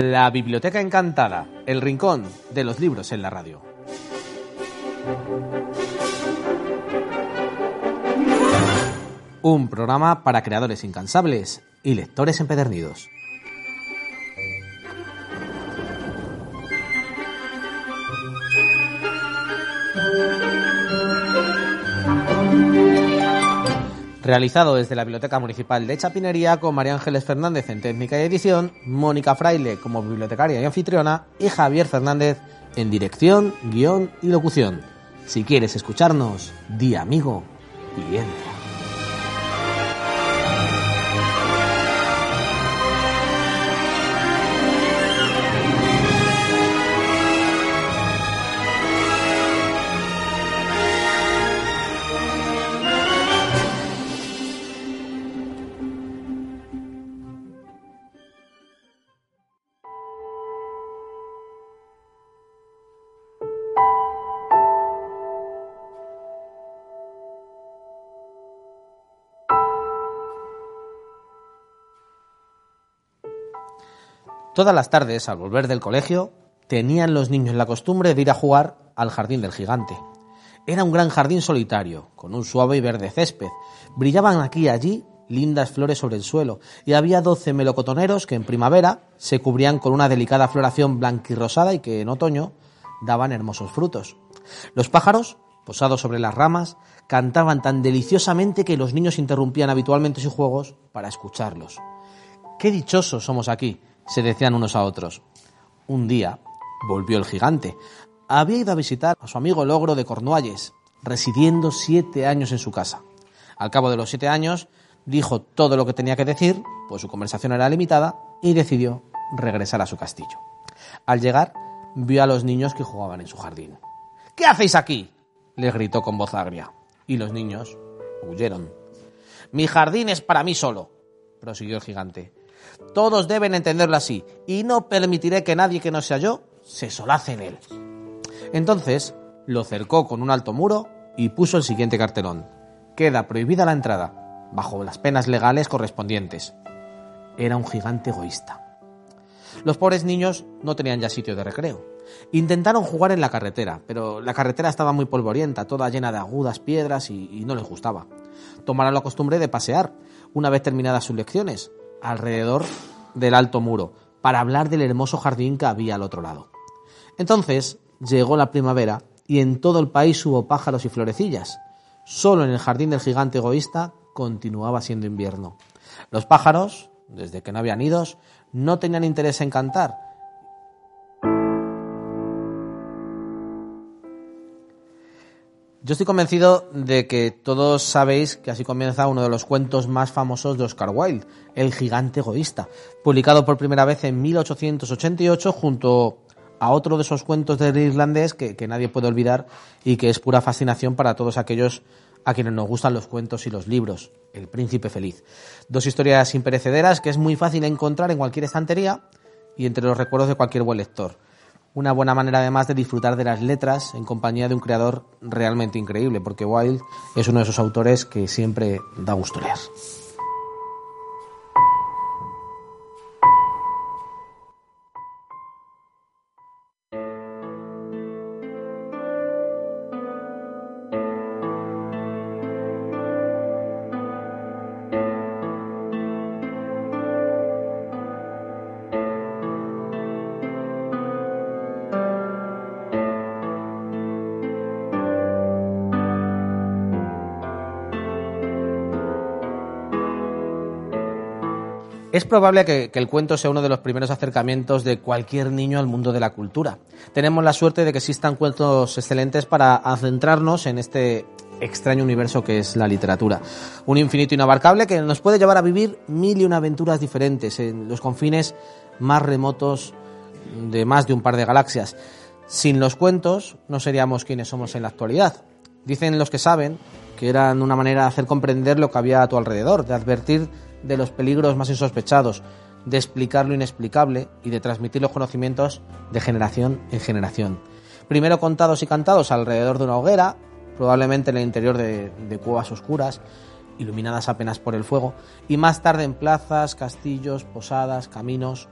La Biblioteca Encantada, el rincón de los libros en la radio. Un programa para creadores incansables y lectores empedernidos. Realizado desde la Biblioteca Municipal de Chapinería con María Ángeles Fernández en técnica y edición, Mónica Fraile como bibliotecaria y anfitriona y Javier Fernández en dirección, guion y locución. Si quieres escucharnos, di amigo y entra. Todas las tardes, al volver del colegio, tenían los niños la costumbre de ir a jugar al jardín del gigante. Era un gran jardín solitario, con un suave y verde césped. Brillaban aquí y allí lindas flores sobre el suelo, y había doce melocotoneros que en primavera se cubrían con una delicada floración blanquirrosada y que en otoño daban hermosos frutos. Los pájaros, posados sobre las ramas, cantaban tan deliciosamente que los niños interrumpían habitualmente sus juegos para escucharlos. Qué dichosos somos aquí, se decían unos a otros. Un día volvió el gigante. Había ido a visitar a su amigo Logro de Cornualles, residiendo siete años en su casa. Al cabo de los siete años, dijo todo lo que tenía que decir, pues su conversación era limitada, y decidió regresar a su castillo. Al llegar, vio a los niños que jugaban en su jardín. ¿Qué hacéis aquí? les gritó con voz agria. Y los niños huyeron. Mi jardín es para mí solo, prosiguió el gigante. Todos deben entenderlo así, y no permitiré que nadie que no sea yo se solace en él. Entonces lo cercó con un alto muro y puso el siguiente cartelón. Queda prohibida la entrada, bajo las penas legales correspondientes. Era un gigante egoísta. Los pobres niños no tenían ya sitio de recreo. Intentaron jugar en la carretera, pero la carretera estaba muy polvorienta, toda llena de agudas piedras y, y no les gustaba. Tomaron la costumbre de pasear, una vez terminadas sus lecciones, alrededor del alto muro para hablar del hermoso jardín que había al otro lado. Entonces llegó la primavera y en todo el país hubo pájaros y florecillas. Solo en el jardín del gigante egoísta continuaba siendo invierno. Los pájaros, desde que no habían nidos, no tenían interés en cantar, Yo estoy convencido de que todos sabéis que así comienza uno de los cuentos más famosos de Oscar Wilde, El gigante egoísta, publicado por primera vez en 1888 junto a otro de esos cuentos del irlandés que, que nadie puede olvidar y que es pura fascinación para todos aquellos a quienes nos gustan los cuentos y los libros, El príncipe feliz. Dos historias imperecederas que es muy fácil encontrar en cualquier estantería y entre los recuerdos de cualquier buen lector una buena manera además de disfrutar de las letras en compañía de un creador realmente increíble, porque Wilde es uno de esos autores que siempre da gusto leer. Es probable que, el cuento sea uno de los primeros acercamientos de cualquier niño al mundo de la cultura. Tenemos la suerte de que existan cuentos excelentes para centrarnos en este extraño universo que es la literatura. Un infinito inabarcable que nos puede llevar a vivir mil y una aventuras diferentes en los confines más remotos de más de un par de galaxias. Sin los cuentos no seríamos quienes somos en la actualidad. Dicen los que saben que eran una manera de hacer comprender lo que había a tu alrededor, de advertir de los peligros más insospechados, de explicar lo inexplicable y de transmitir los conocimientos de generación en generación. Primero contados y cantados alrededor de una hoguera, probablemente en el interior de, de cuevas oscuras, iluminadas apenas por el fuego, y más tarde en plazas, castillos, posadas, caminos.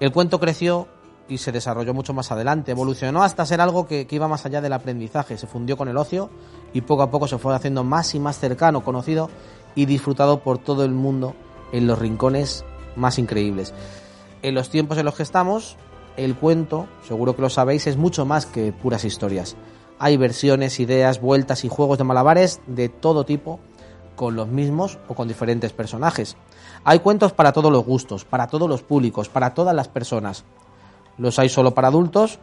El cuento creció y se desarrolló mucho más adelante, evolucionó hasta ser algo que, que, iba más allá del aprendizaje, se fundió con el ocio y poco a poco se fue haciendo más y más cercano, conocido y disfrutado por todo el mundo en los rincones más increíbles. En los tiempos en los que estamos, el cuento, seguro que lo sabéis, es mucho más que puras historias. Hay versiones, ideas, vueltas y juegos de malabares de todo tipo, con los mismos o con diferentes personajes. Hay cuentos para todos los gustos, para todos los públicos, para todas las personas. Los hay solo para adultos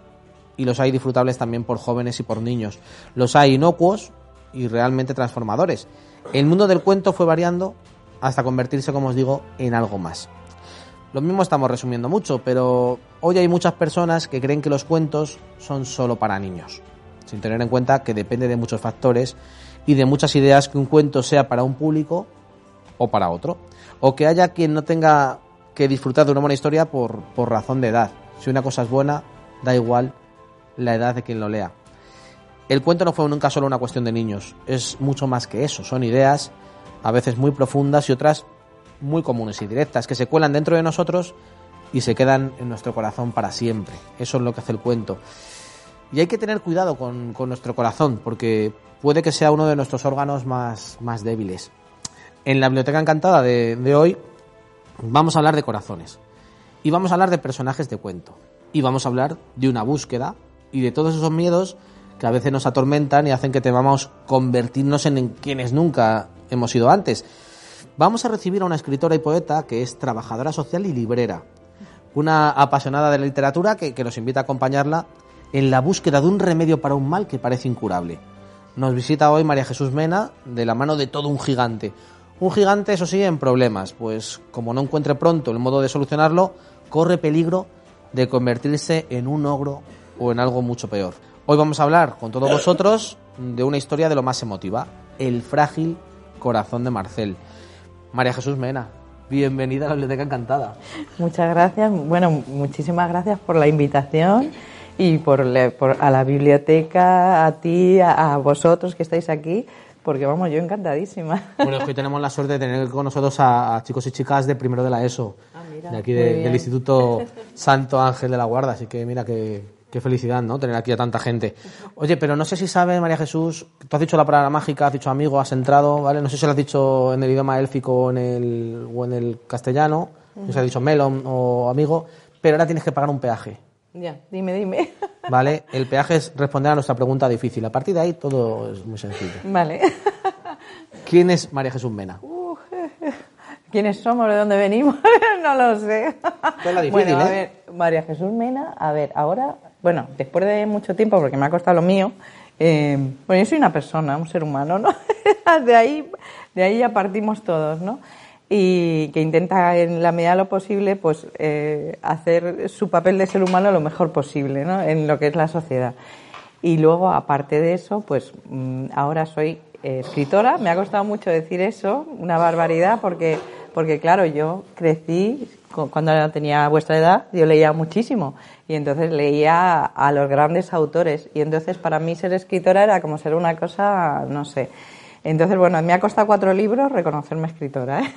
y los hay disfrutables también por jóvenes y por niños. Los hay inocuos y realmente transformadores. El mundo del cuento fue variando hasta convertirse, como os digo, en algo más. Lo mismo estamos resumiendo mucho, pero hoy hay muchas personas que creen que los cuentos son solo para niños, sin tener en cuenta que depende de muchos factores y de muchas ideas que un cuento sea para un público o para otro, o que haya quien no tenga que disfrutar de una buena historia por, por razón de edad. Si una cosa es buena, da igual la edad de quien lo lea. El cuento no fue nunca solo una cuestión de niños, es mucho más que eso, son ideas a veces muy profundas y otras muy comunes y directas, que se cuelan dentro de nosotros y se quedan en nuestro corazón para siempre. Eso es lo que hace el cuento. Y hay que tener cuidado con, nuestro corazón, porque puede que sea uno de nuestros órganos más, más débiles. En la Biblioteca Encantada de hoy vamos a hablar de corazones. Y vamos a hablar de personajes de cuento. Y vamos a hablar de una búsqueda y de todos esos miedos que a veces nos atormentan y hacen que temamos convertirnos en quienes nunca hemos sido antes. Vamos a recibir a una escritora y poeta que es trabajadora social y librera, una apasionada de la literatura que, que nos invita a acompañarla en la búsqueda de un remedio para un mal que parece incurable. Nos visita hoy María Jesús Mena de la mano de todo un gigante. Un gigante, eso sí, en problemas, pues como no encuentre pronto el modo de solucionarlo, corre peligro de convertirse en un ogro o en algo mucho peor. Hoy vamos a hablar con todos vosotros de una historia de lo más emotiva, el frágil corazón de Marcel. María Jesús Mena, bienvenida a la Biblioteca Encantada. Muchas gracias, bueno, muchísimas gracias por la invitación y por, a la biblioteca, a ti, a, a, vosotros que estáis aquí, porque vamos, yo encantadísima. Bueno, hoy tenemos la suerte de tener con nosotros a, a chicos y chicas de primero de la ESO, mira, de aquí de, del Instituto Santo Ángel de la Guarda, así que mira que Qué felicidad, ¿no? Tener aquí a tanta gente. Oye, pero no sé si sabe, María Jesús, tú has dicho la palabra mágica, has dicho amigo, has entrado, ¿vale? No sé si lo has dicho en el idioma élfico o en el, o en el castellano, no sé si has dicho melon o amigo, pero ahora tienes que pagar un peaje. Ya, dime, dime. Vale, el peaje es responder a nuestra pregunta difícil. A partir de ahí todo es muy sencillo. Vale. ¿Quién es María Jesús Mena? ¿Quiénes somos? ¿De dónde venimos? no lo sé. Es la difícil, bueno, a ¿eh? ver, María Jesús Mena, a ver, ahora bueno, después de mucho tiempo, porque me ha costado lo mío, eh, bueno, yo soy una persona, un ser humano, ¿no? de, ahí, de ahí ya partimos todos, ¿no? Y que intenta, en la medida de lo posible, pues eh, hacer su papel de ser humano lo mejor posible, ¿no? En lo que es la sociedad. Y luego, aparte de eso, pues mm, ahora soy escritora. Me ha costado mucho decir eso, una barbaridad, porque, porque claro, yo crecí cuando tenía vuestra edad, yo leía muchísimo y entonces leía a los grandes autores y entonces para mí ser escritora era como ser una cosa, no sé. Entonces, bueno, me ha costado cuatro libros reconocerme escritora, ¿eh?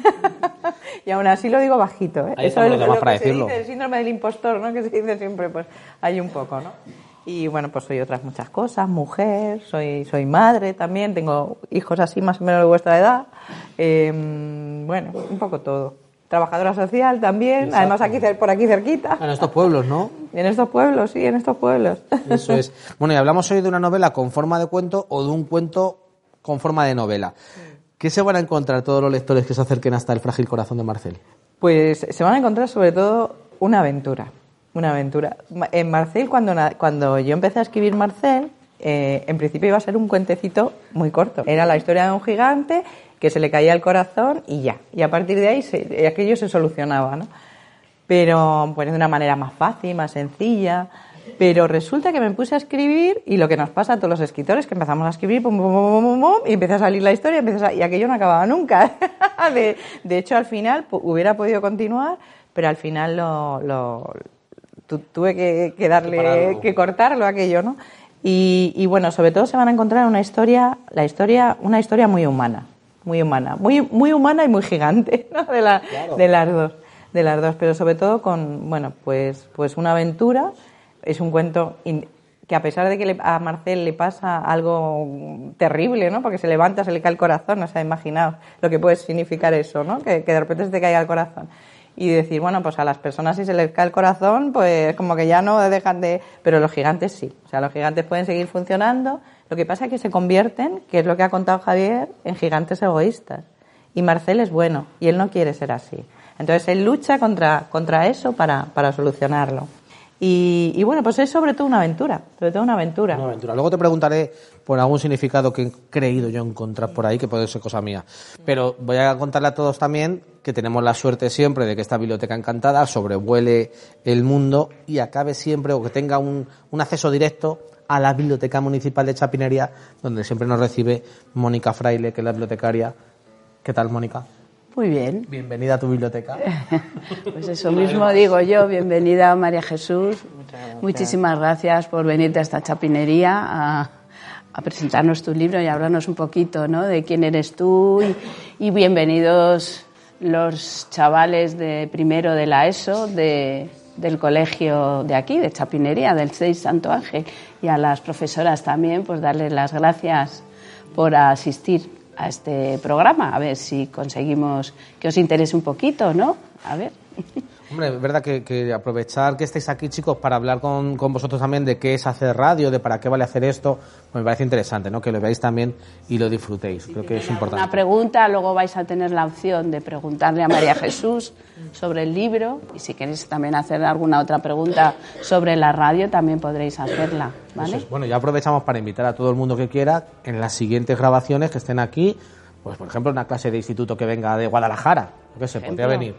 y aún así lo digo bajito, ¿eh? Ahí Eso es lo, lo que para se decirlo. dice, el síndrome del impostor, ¿no? Que se dice siempre, pues hay un poco, ¿no? Y bueno, pues soy otras muchas cosas, mujer, soy, soy madre también, tengo hijos así más o menos de vuestra edad, eh, bueno, un poco todo trabajadora social también, Exacto. además aquí por aquí cerquita. En estos pueblos, ¿no? En estos pueblos, sí, en estos pueblos. Eso es. Bueno, y hablamos hoy de una novela con forma de cuento o de un cuento con forma de novela. ¿Qué se van a encontrar todos los lectores que se acerquen hasta el frágil corazón de Marcel? Pues se van a encontrar sobre todo una aventura, una aventura. En Marcel, cuando, cuando yo empecé a escribir Marcel, eh, en principio iba a ser un cuentecito muy corto. Era la historia de un gigante que se le caía el corazón y ya. Y a partir de ahí se, aquello se solucionaba, ¿no? Pero pues de una manera más fácil, más sencilla. Pero resulta que me puse a escribir y lo que nos pasa a todos los escritores, que empezamos a escribir, pum, pum, pum, pum, y empieza a salir la historia empieza a, y aquello no acababa nunca. de, de, hecho, al final hubiera podido continuar, pero al final lo, lo tu, tuve que, que darle, que cortarlo aquello, ¿no? Y, y, bueno, sobre todo se van a encontrar una historia, la historia, una historia muy humana, muy humana, muy, muy humana y muy gigante, ¿no? De, la, claro. de las dos. de las dos, pero sobre todo con, bueno, pues, pues una aventura. Es un cuento que a pesar de que a Marcel le pasa algo terrible, ¿no? Porque se levanta, se le cae el corazón, no se ha imaginado lo que puede significar eso, ¿no? Que, que de repente se te caiga el corazón y decir, bueno, pues a las personas si se les cae el corazón, pues como que ya no dejan de... Pero los gigantes sí, o sea, los gigantes pueden seguir funcionando. Lo que pasa es que se convierten, que es lo que ha contado Javier, en gigantes egoístas. Y Marcel es bueno, y él no quiere ser así. Entonces él lucha contra, contra eso para, para solucionarlo. Y, bueno, pues es sobre todo una aventura, sobre todo una aventura. Una aventura. Luego te preguntaré por algún significado que he creído yo encontrar por ahí, que puede ser cosa mía. Pero voy a contarle a todos también que tenemos la suerte siempre de que esta biblioteca encantada sobrevuele el mundo y acabe siempre o que tenga un, un acceso directo a la Biblioteca Municipal de Chapinería, donde siempre nos recibe Mónica Fraile, que es la bibliotecaria. ¿Qué tal, Mónica? Muy bien. Bienvenida a tu biblioteca. pues eso mismo digo yo, bienvenida María Jesús. Muchísimas gracias por venirte a esta chapinería a, presentarnos tu libro y hablarnos un poquito ¿no? de quién eres tú y, bienvenidos los chavales de primero de la ESO de, del colegio de aquí, de Chapinería, del 6 Santo Ángel, y a las profesoras también, pues darles las gracias por asistir a este programa, a ver si conseguimos que os interese un poquito, ¿no? A ver. Hombre, es verdad que, aprovechar que estéis aquí, chicos, para hablar con, con, vosotros también de qué es hacer radio, de para qué vale hacer esto, pues me parece interesante, ¿no? Que lo veáis también y lo disfrutéis. Creo que es importante. Una pregunta, luego vais a tener la opción de preguntarle a María Jesús sobre el libro y si queréis también hacer alguna otra pregunta sobre la radio, también podréis hacerla, ¿vale? Bueno, ya aprovechamos para invitar a todo el mundo que quiera en las siguientes grabaciones que estén aquí pues por ejemplo una clase de instituto que venga de Guadalajara, qué sé, podría venir.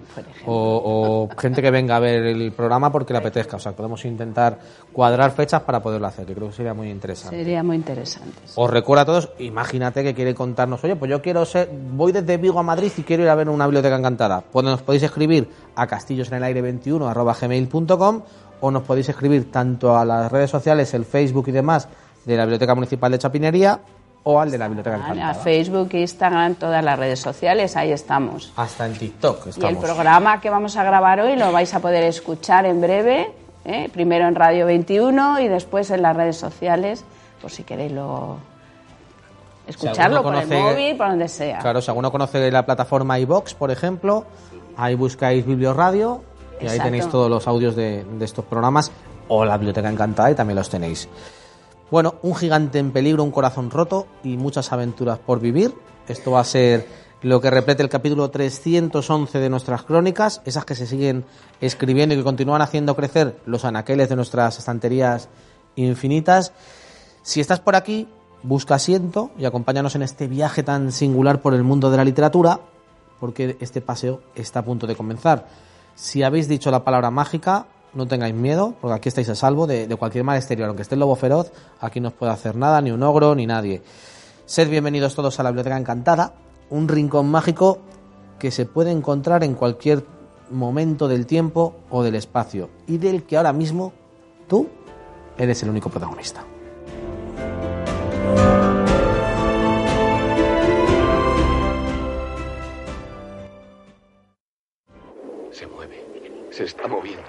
O, gente que venga a ver el programa porque le apetezca. O sea, podemos intentar cuadrar fechas para poderlo hacer, que creo que sería muy interesante. Sería muy interesante. Os recuerdo a todos, imagínate que quiere contarnos, oye, pues yo quiero ser, voy desde Vigo a Madrid y quiero ir a ver una biblioteca encantada. Pues nos podéis escribir a castillosenelaire21 gmail.com o nos podéis escribir tanto a las redes sociales, el Facebook y demás de la Biblioteca Municipal de Chapinería o al de la Biblioteca Encantada. A Facebook, Instagram, todas las redes sociales, ahí estamos. Hasta en TikTok estamos. Y el programa que vamos a grabar hoy lo vais a poder escuchar en breve, ¿eh? primero en Radio 21 y después en las redes sociales, por si queréis lo... escucharlo por el móvil, por donde sea. Claro, si alguno conoce la plataforma iBox, por ejemplo, ahí buscáis Biblioradio y ahí tenéis todos los audios de, de estos programas o la Biblioteca Encantada y también los tenéis. Bueno, un gigante en peligro, un corazón roto y muchas aventuras por vivir. Esto va a ser lo que repete el capítulo 311 de nuestras crónicas, esas que se siguen escribiendo y que continúan haciendo crecer los anaqueles de nuestras estanterías infinitas. Si estás por aquí, busca asiento y acompáñanos en este viaje tan singular por el mundo de la literatura, porque este paseo está a punto de comenzar. Si habéis dicho la palabra mágica, no tengáis miedo, porque aquí estáis a salvo de, cualquier mal exterior. Aunque esté el lobo feroz, aquí no os puede hacer nada, ni un ogro, ni nadie. Sed bienvenidos todos a la Biblioteca Encantada, un rincón mágico que se puede encontrar en cualquier momento del tiempo o del espacio, y del que ahora mismo tú eres el único protagonista. Se mueve, se está moviendo.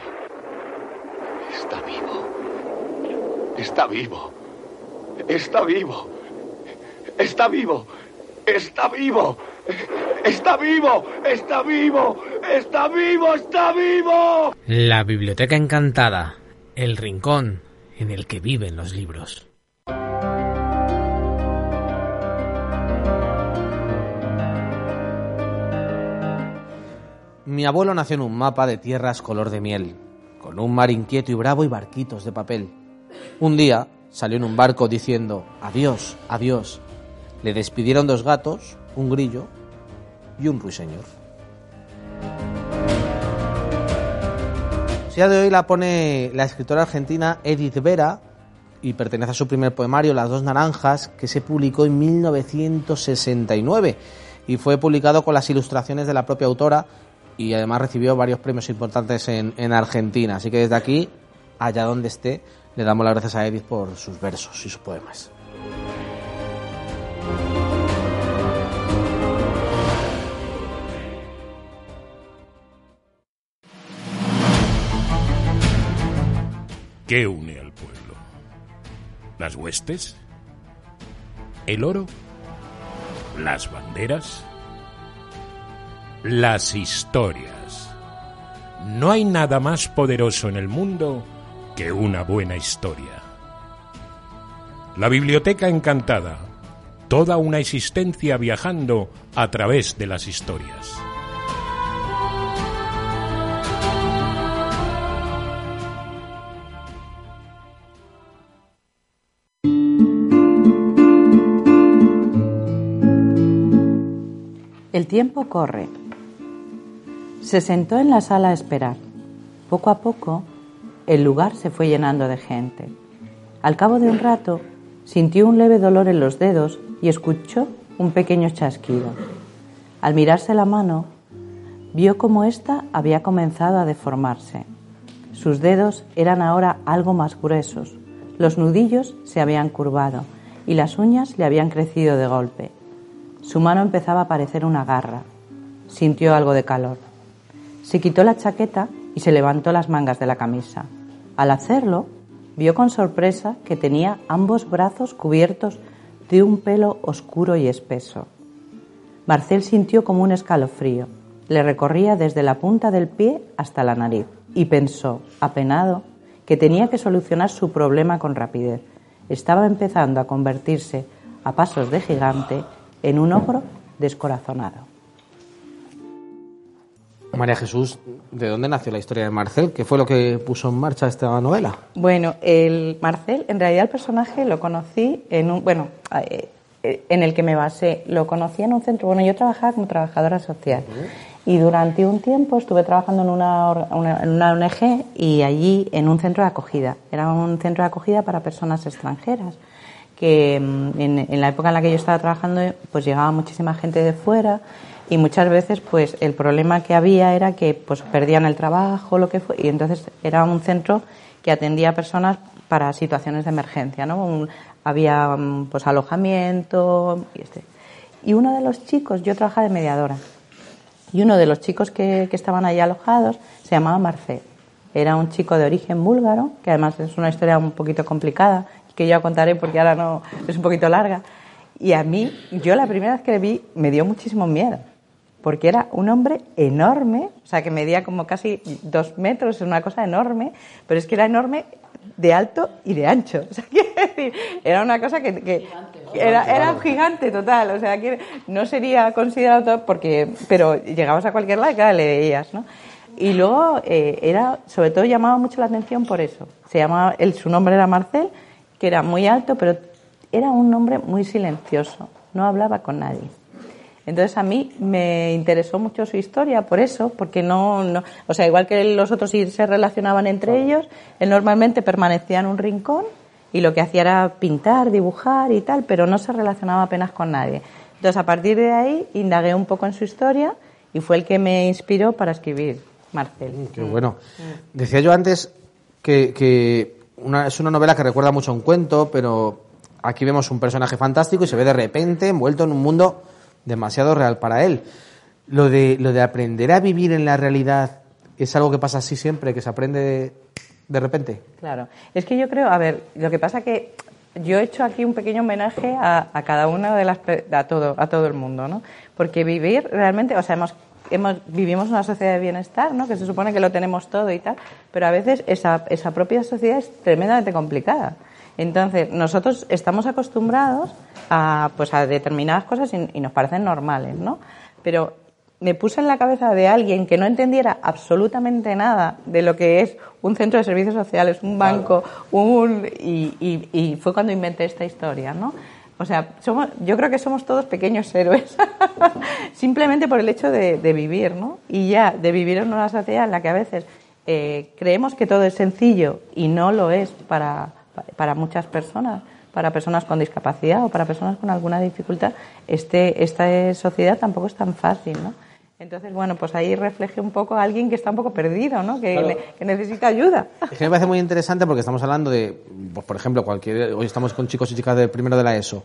Está vivo. Está vivo. Está vivo. Está vivo. Está vivo. Está vivo. Está vivo. Está vivo. Está vivo. La Biblioteca Encantada. El rincón en el que viven los libros. Mi abuelo nació en un mapa de tierras color de miel con un mar inquieto y bravo y barquitos de papel. Un día salió en un barco diciendo adiós, adiós. Le despidieron dos gatos, un grillo y un ruiseñor. día de hoy la pone la escritora argentina Edith Vera y pertenece a su primer poemario Las dos naranjas que se publicó en 1969 y fue publicado con las ilustraciones de la propia autora y además recibió varios premios importantes en Argentina. Así que desde aquí, allá donde esté, le damos las gracias a Edith por sus versos y sus poemas. ¿Qué une al pueblo? ¿Las huestes? ¿El oro? ¿Las banderas? Las historias. No hay nada más poderoso en el mundo que una buena historia. La Biblioteca Encantada. Toda una existencia viajando a través de las historias. El tiempo corre. Se sentó en la sala a esperar. Poco a poco, el lugar se fue llenando de gente. Al cabo de un rato, sintió un leve dolor en los dedos y escuchó un pequeño chasquido. Al mirarse la mano, vio cómo ésta había comenzado a deformarse. Sus dedos eran ahora algo más gruesos, los nudillos se habían curvado y las uñas le habían crecido de golpe. Su mano empezaba a parecer una garra. Sintió algo de calor. Se quitó la chaqueta y se levantó las mangas de la camisa. Al hacerlo, vio con sorpresa que tenía ambos brazos cubiertos de un pelo oscuro y espeso. Marcel sintió como un escalofrío. Le recorría desde la punta del pie hasta la nariz y pensó, apenado, que tenía que solucionar su problema con rapidez. Estaba empezando a convertirse a pasos de gigante en un ogro descorazonado. María Jesús, ¿de dónde nació la historia de Marcel? ¿Qué fue lo que puso en marcha esta novela? Bueno, el Marcel, en realidad el personaje lo conocí en un, bueno, eh, en el que me basé, lo conocí en un centro, bueno, yo trabajaba como trabajadora social y durante un tiempo estuve trabajando en una, una, en una ONG y allí en un centro de acogida. Era un centro de acogida para personas extranjeras que mm, en, en, la época en la que yo estaba trabajando pues llegaba muchísima gente de fuera y muchas veces pues el problema que había era que pues perdían el trabajo lo que fue y entonces era un centro que atendía a personas para situaciones de emergencia no había pues alojamiento y este. Y uno de los chicos yo trabajaba de mediadora y uno de los chicos que, que estaban ahí alojados se llamaba Marcel. Era un chico de origen búlgaro que además es una historia un poquito complicada que ya contaré porque ahora no es un poquito larga. Y a mí, yo la primera vez que le vi, me dio muchísimo miedo, porque era un hombre enorme, o sea, que medía como casi dos metros, es una cosa enorme, pero es que era enorme de alto y de ancho. O sea, quiero decir, era una cosa que, que era, era un gigante total, o sea, que no sería considerado todo porque, pero llegabas a cualquier lado y claro, le veías, ¿no? Y luego eh, era, sobre todo llamaba mucho la atención por eso. Se llamaba, él, su nombre era Marcel, que era muy alto, pero era un hombre muy silencioso, no hablaba con nadie. Entonces a mí me interesó mucho su historia por eso, porque no, no o sea, igual que los otros se relacionaban entre ellos, él normalmente permanecía en un rincón y lo que hacía era pintar, dibujar y tal, pero no se relacionaba apenas con nadie. Entonces a partir de ahí indagué un poco en su historia y fue el que me inspiró para escribir Marcel. Mm, qué bueno. Decía yo antes que, que una, es una novela que recuerda mucho a un cuento, pero aquí vemos un personaje fantástico y se ve de repente envuelto en un mundo demasiado real para él. Lo de, lo de aprender a vivir en la realidad es algo que pasa así siempre, que se aprende de, de repente. Claro. Es que yo creo, a ver, lo que pasa que yo he hecho aquí un pequeño homenaje a, a cada una de las a todo a todo el mundo, ¿no? Porque vivir realmente, o sea, hemos hemos, vivimos una sociedad de bienestar, ¿no? que se supone que lo tenemos todo y tal, pero a veces esa, esa propia sociedad es tremendamente complicada. Entonces, nosotros estamos acostumbrados a, pues, a determinadas cosas y, y nos parecen normales, ¿no? Pero me puse en la cabeza de alguien que no entendiera absolutamente nada de lo que es un centro de servicios sociales, un banco, un, y, y, y fue cuando inventé esta historia, ¿no? O sea, somos, yo creo que somos todos pequeños héroes, simplemente por el hecho de, de, vivir, ¿no? Y ya, de vivir en una sociedad en la que a veces eh, creemos que todo es sencillo y no lo es para, para muchas personas, para personas con discapacidad o para personas con alguna dificultad, este, esta sociedad tampoco es tan fácil, ¿no? Entonces, bueno, pues ahí refleje un poco a alguien que está un poco perdido, ¿no? Que, claro. que, necesita ayuda. Es que me parece muy interesante porque estamos hablando de, pues, por ejemplo, cualquier, hoy estamos con chicos y chicas del primero de la ESO.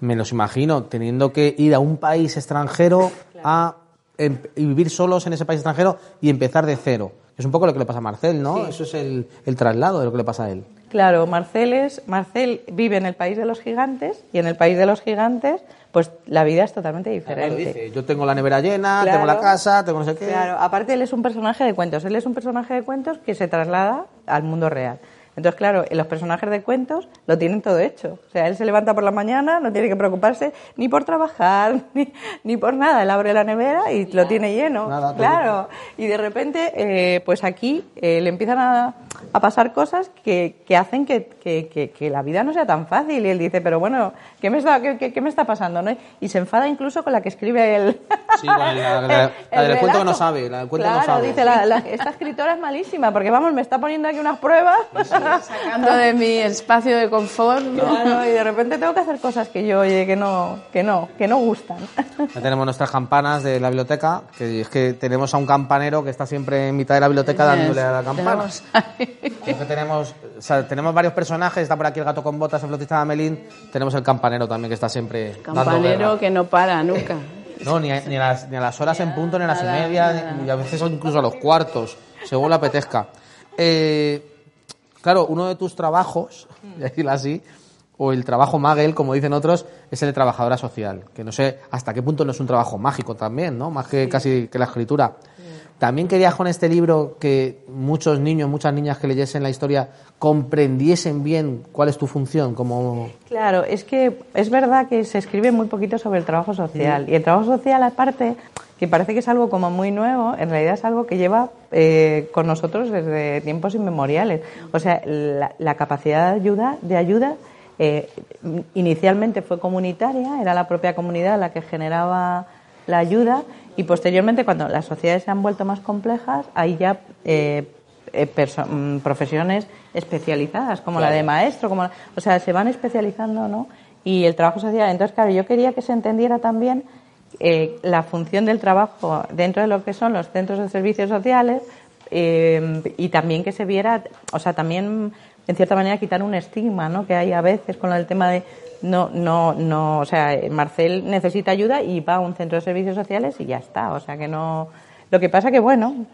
Me los imagino teniendo que ir a un país extranjero claro. a em, y vivir solos en ese país extranjero y empezar de cero. Es un poco lo que le pasa a Marcel, ¿no? Eso es el, el traslado de lo que le pasa a él. Claro, Marcel, es, Marcel vive en el país de los gigantes y en el país de los gigantes pues la vida es totalmente diferente. Dice, yo tengo la nevera llena, tengo la casa, tengo no sé qué. Claro, aparte él es un personaje de cuentos, él es un personaje de cuentos que se traslada al mundo real. Entonces, claro, los personajes de cuentos lo tienen todo hecho. O sea, él se levanta por la mañana, no tiene que preocuparse ni por trabajar, ni, por nada. Él abre la nevera y lo tiene lleno. claro. Y de repente, eh, pues aquí eh, le empiezan a, pasar cosas que, que hacen que, que, que, la vida no sea tan fácil. Y él dice, pero bueno, ¿qué me está, qué, qué me está pasando? ¿no? Y se enfada incluso con la que escribe él. Sí, la, la, del cuento no sabe. La del cuento claro, no sabe. dice, esta escritora es malísima porque, vamos, me está poniendo aquí unas pruebas. Sacando de mi espacio de confort. Claro, y de repente tengo que hacer cosas que yo, oye, que no, que no, que no gustan. Ya tenemos nuestras campanas de la biblioteca, que es que tenemos a un campanero que está siempre en mitad de la biblioteca dándole a la campana. tenemos, o sea, tenemos varios personajes, está por aquí el gato con botas, el flotista de Amelín, tenemos el campanero también que está siempre Campanero que no para nunca. No, ni a, ni, a las, ni a las horas en punto, ni a las y media, ni, a veces incluso a los cuartos, según la apetezca. Eh, Claro, uno de tus trabajos, decirlo así, o el trabajo Magel, como dicen otros, es el de trabajadora social, que no sé hasta qué punto no es un trabajo mágico también, ¿no? Más que casi que la escritura. También quería con este libro que muchos niños, muchas niñas que leyesen la historia comprendiesen bien cuál es tu función como... Claro, es que es verdad que se escribe muy poquito sobre el trabajo social. Y el trabajo social, aparte, que parece que es algo como muy nuevo, en realidad es algo que lleva eh, con nosotros desde tiempos inmemoriales. O sea, la, capacidad de ayuda, de ayuda eh, inicialmente fue comunitaria, era la propia comunidad la que generaba la ayuda y posteriormente cuando las sociedades se han vuelto más complejas, hay ya eh, eh mm, profesiones especializadas, como la de maestro, como o sea, se van especializando, ¿no? Y el trabajo social. Entonces, claro, yo quería que se entendiera también eh, la función del trabajo dentro de lo que son los centros de servicios sociales eh, y también que se viera, o sea, también en cierta manera quitar un estigma, ¿no? Que hay a veces con el tema de no, no, no, o sea, Marcel necesita ayuda y va a un centro de servicios sociales y ya está, o sea que no. Lo que pasa que, bueno.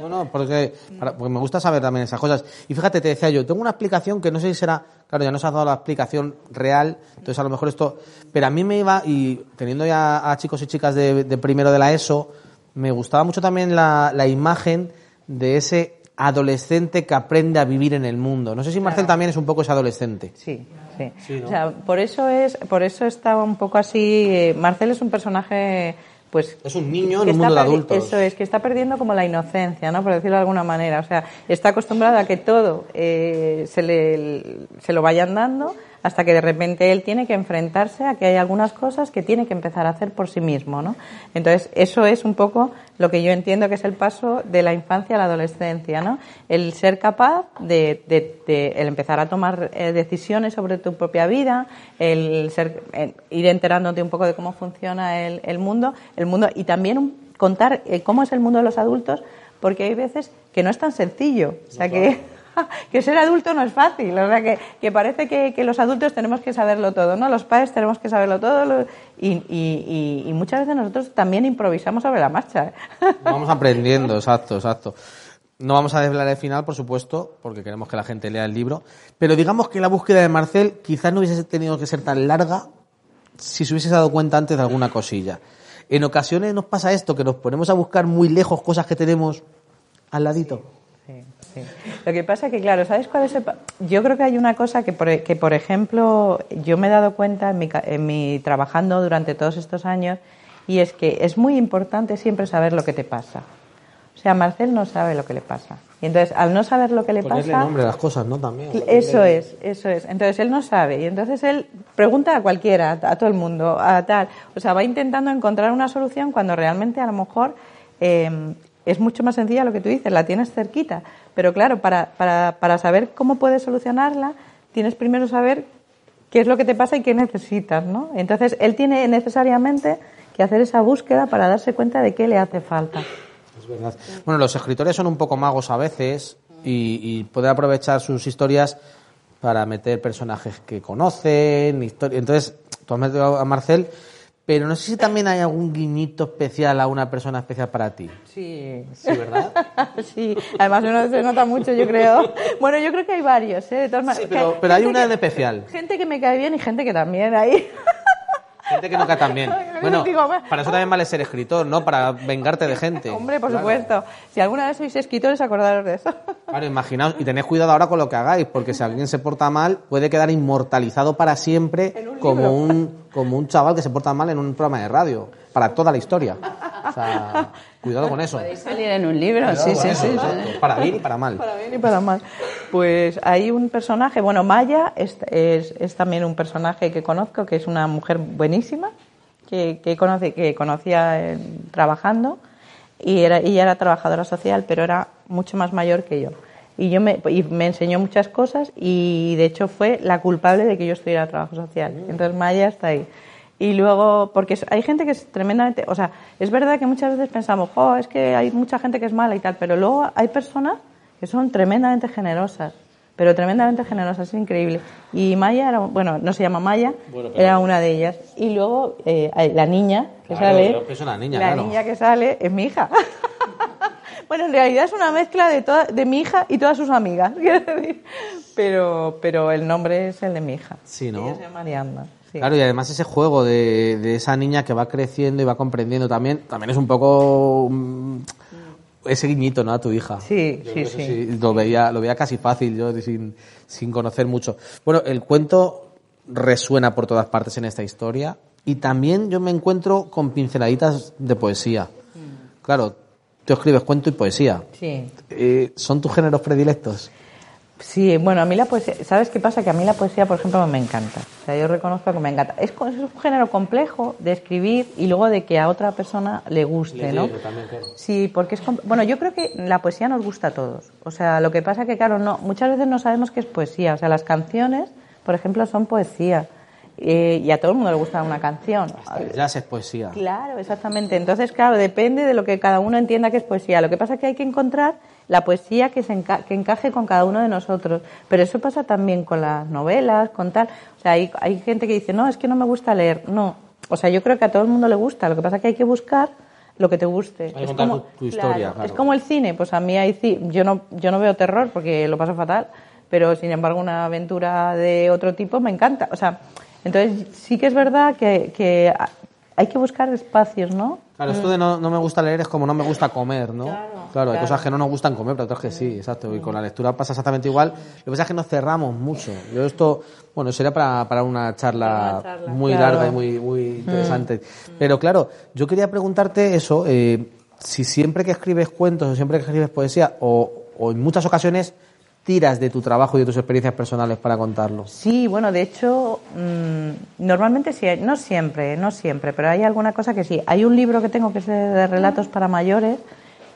No, no, porque, porque me gusta saber también esas cosas. Y fíjate, te decía yo, tengo una explicación que no sé si será, claro, ya nos has dado la explicación real, entonces a lo mejor esto, pero a mí me iba, y teniendo ya a chicos y chicas de, primero de la ESO, me gustaba mucho también la, la imagen de ese adolescente que aprende a vivir en el mundo. No sé si Marcel también es un poco ese adolescente. Sí, sí. O sea, por eso es, por eso estaba un poco así. Eh, Marcel es un personaje pues es un niño en un mundo de adultos. Eso es, que está perdiendo como la inocencia, ¿no? Por decirlo de alguna manera. O sea, está acostumbrado a que todo eh, se, le, se lo vayan dando hasta que de repente él tiene que enfrentarse a que hay algunas cosas que tiene que empezar a hacer por sí mismo, ¿no? Entonces, eso es un poco lo que yo entiendo que es el paso de la infancia a la adolescencia, ¿no? El ser capaz de, de, el empezar a tomar eh, decisiones sobre tu propia vida, el ser, ir enterándote un poco de cómo funciona el, el mundo, el mundo y también contar eh, cómo es el mundo de los adultos, porque hay veces que no es tan sencillo, o sea que que ser adulto no es fácil. O sea, que, que parece que, que, los adultos tenemos que saberlo todo, ¿no? Los padres tenemos que saberlo todo y, y, y, muchas veces nosotros también improvisamos sobre la marcha. ¿eh? Vamos aprendiendo, exacto, exacto. No vamos a desvelar el final, por supuesto, porque queremos que la gente lea el libro. Pero digamos que la búsqueda de Marcel quizás no hubiese tenido que ser tan larga si se hubiese dado cuenta antes de alguna cosilla. En ocasiones nos pasa esto, que nos ponemos a buscar muy lejos cosas que tenemos al ladito. Lo que pasa que, claro, ¿sabes cuál es el...? Yo creo que hay una cosa que por, e, que, por ejemplo, yo me he dado cuenta en mi, en mi trabajando durante todos estos años, y es que es muy importante siempre saber lo que te pasa. O sea, Marcel no sabe lo que le pasa. Y entonces, al no saber lo que le Ponerle pasa... nombre a las cosas, ¿no? También. Eso es, eso es. Entonces, él no sabe. Y entonces él pregunta a cualquiera, a todo el mundo, a tal. O sea, va intentando encontrar una solución cuando realmente a lo mejor eh, es mucho más sencilla lo que tú dices, la tienes cerquita. Pero claro, para, para, para saber cómo puedes solucionarla, tienes primero saber qué es lo que te pasa y qué necesitas, ¿no? Entonces, él tiene necesariamente que hacer esa búsqueda para darse cuenta de qué le hace falta. Es verdad. Bueno, los escritores son un poco magos a veces y, y aprovechar sus historias para meter personajes que conocen, Entonces, tú has metido a Marcel Pero no sé si también hay algún guiñito especial a una persona especial para ti. Sí. Sí, ¿verdad? sí, además uno se nota mucho, yo creo. Bueno, yo creo que hay varios, ¿eh? De todas Sí, pero, pero hay una que- de especial. Gente que me cae bien y gente que también hay. Gente que nunca también. Bueno, digo, para eso también vale ser escritor, ¿no? Para vengarte de gente. Hombre, por Claro. supuesto. Si alguna vez sois escritores, acordaros de eso. Claro, imaginaos, y tened cuidado ahora con lo que hagáis, porque si alguien se porta mal, puede quedar inmortalizado para siempre como un, como un chaval que se porta mal en un programa de radio, para toda la historia. O sea, cuidado con eso. Podéis salir en un libro, sí, sí, sí. sí. Para bien y para mal. Para bien y para mal. Pues hay un personaje, bueno, Maya es, es, es también un personaje que conozco, que es una mujer buenísima, que, que, conoce, que conocía eh, trabajando, y era, ella era trabajadora social, pero era mucho más mayor que yo. Y, yo me, y me enseñó muchas cosas y de hecho fue la culpable de que yo estuviera en trabajo social. Entonces Maya está ahí. Y luego, porque es- hay gente que es tremendamente, o sea, es verdad que muchas veces pensamos, jo, es que hay mucha gente que es mala y tal, pero luego hay personas que son tremendamente generosas, pero tremendamente generosas, es increíble. Y Maya era, bueno, no se llama Maya, era una de ellas. Y luego eh, la niña que Claro, sale, que es una niña, la claro. niña que sale es mi hija. bueno, en realidad es una mezcla de, toda, de mi hija y todas sus amigas, quiero decir. Pero, pero el nombre es el de mi hija. Sí, ¿no? Ella se llama Ariadna. Sí. Claro, y además ese juego de, de esa niña que va creciendo y va comprendiendo también, también es un poco mm, ese guiñito, ¿no? A tu hija. Sí, Yo sí, sí. eso Lo veía, lo veía casi fácil yo sin, sin conocer mucho. Bueno, el cuento resuena por todas partes en esta historia y también yo me encuentro con pinceladitas de poesía. Claro, tú escribes cuento y poesía. Sí. Eh, ¿Son tus géneros predilectos? Sí, bueno, a mí la poesía, ¿sabes qué pasa? Que a mí la poesía, por ejemplo, me encanta. O sea, yo reconozco que me encanta. Es, es un género complejo de escribir y luego de que a otra persona le guste, ¿no? Sí, porque es... Bueno, yo creo que la poesía nos gusta a todos. O sea, lo que pasa que, claro, no, muchas veces no sabemos qué es poesía. O sea, las canciones, por ejemplo, son poesía. Eh, y a todo el mundo le gusta una canción. Jazz es poesía. Claro, exactamente. Entonces, claro, depende de lo que cada uno entienda que es poesía. Lo que pasa es que hay que encontrar la poesía que, se enca- que encaje con cada uno de nosotros. Pero eso pasa también con las novelas, con tal. O sea, hay, hay gente que dice, no, es que no me gusta leer. No. O sea, yo creo que a todo el mundo le gusta. Lo que pasa es que hay que buscar lo que te guste. que Es como- tu- historia, claro. Es como el cine. Pues a mí hay yo no, yo no veo terror porque lo paso fatal. Pero sin embargo, una aventura de otro tipo me encanta. O sea, entonces sí que es verdad que, que hay que buscar espacios, ¿no? Claro, esto de no, no me gusta leer es como no me gusta comer, ¿no? Claro, hay claro. cosas que no nos gustan comer, pero otras que sí, exacto. Y con la lectura pasa exactamente igual. Lo que pasa es que nos cerramos mucho. Yo esto, bueno, sería para, para una charla, Para charla. muy Claro. larga y muy, muy interesante. Pero claro, yo quería preguntarte eso, eh, si siempre que escribes cuentos o siempre que escribes poesía, o, o en muchas ocasiones tiras de tu trabajo y de tus experiencias personales para contarlo. Sí, bueno, de hecho, mm, normalmente sí, no siempre, no siempre, pero hay alguna cosa que sí. Hay un libro que tengo que es de, de relatos para mayores,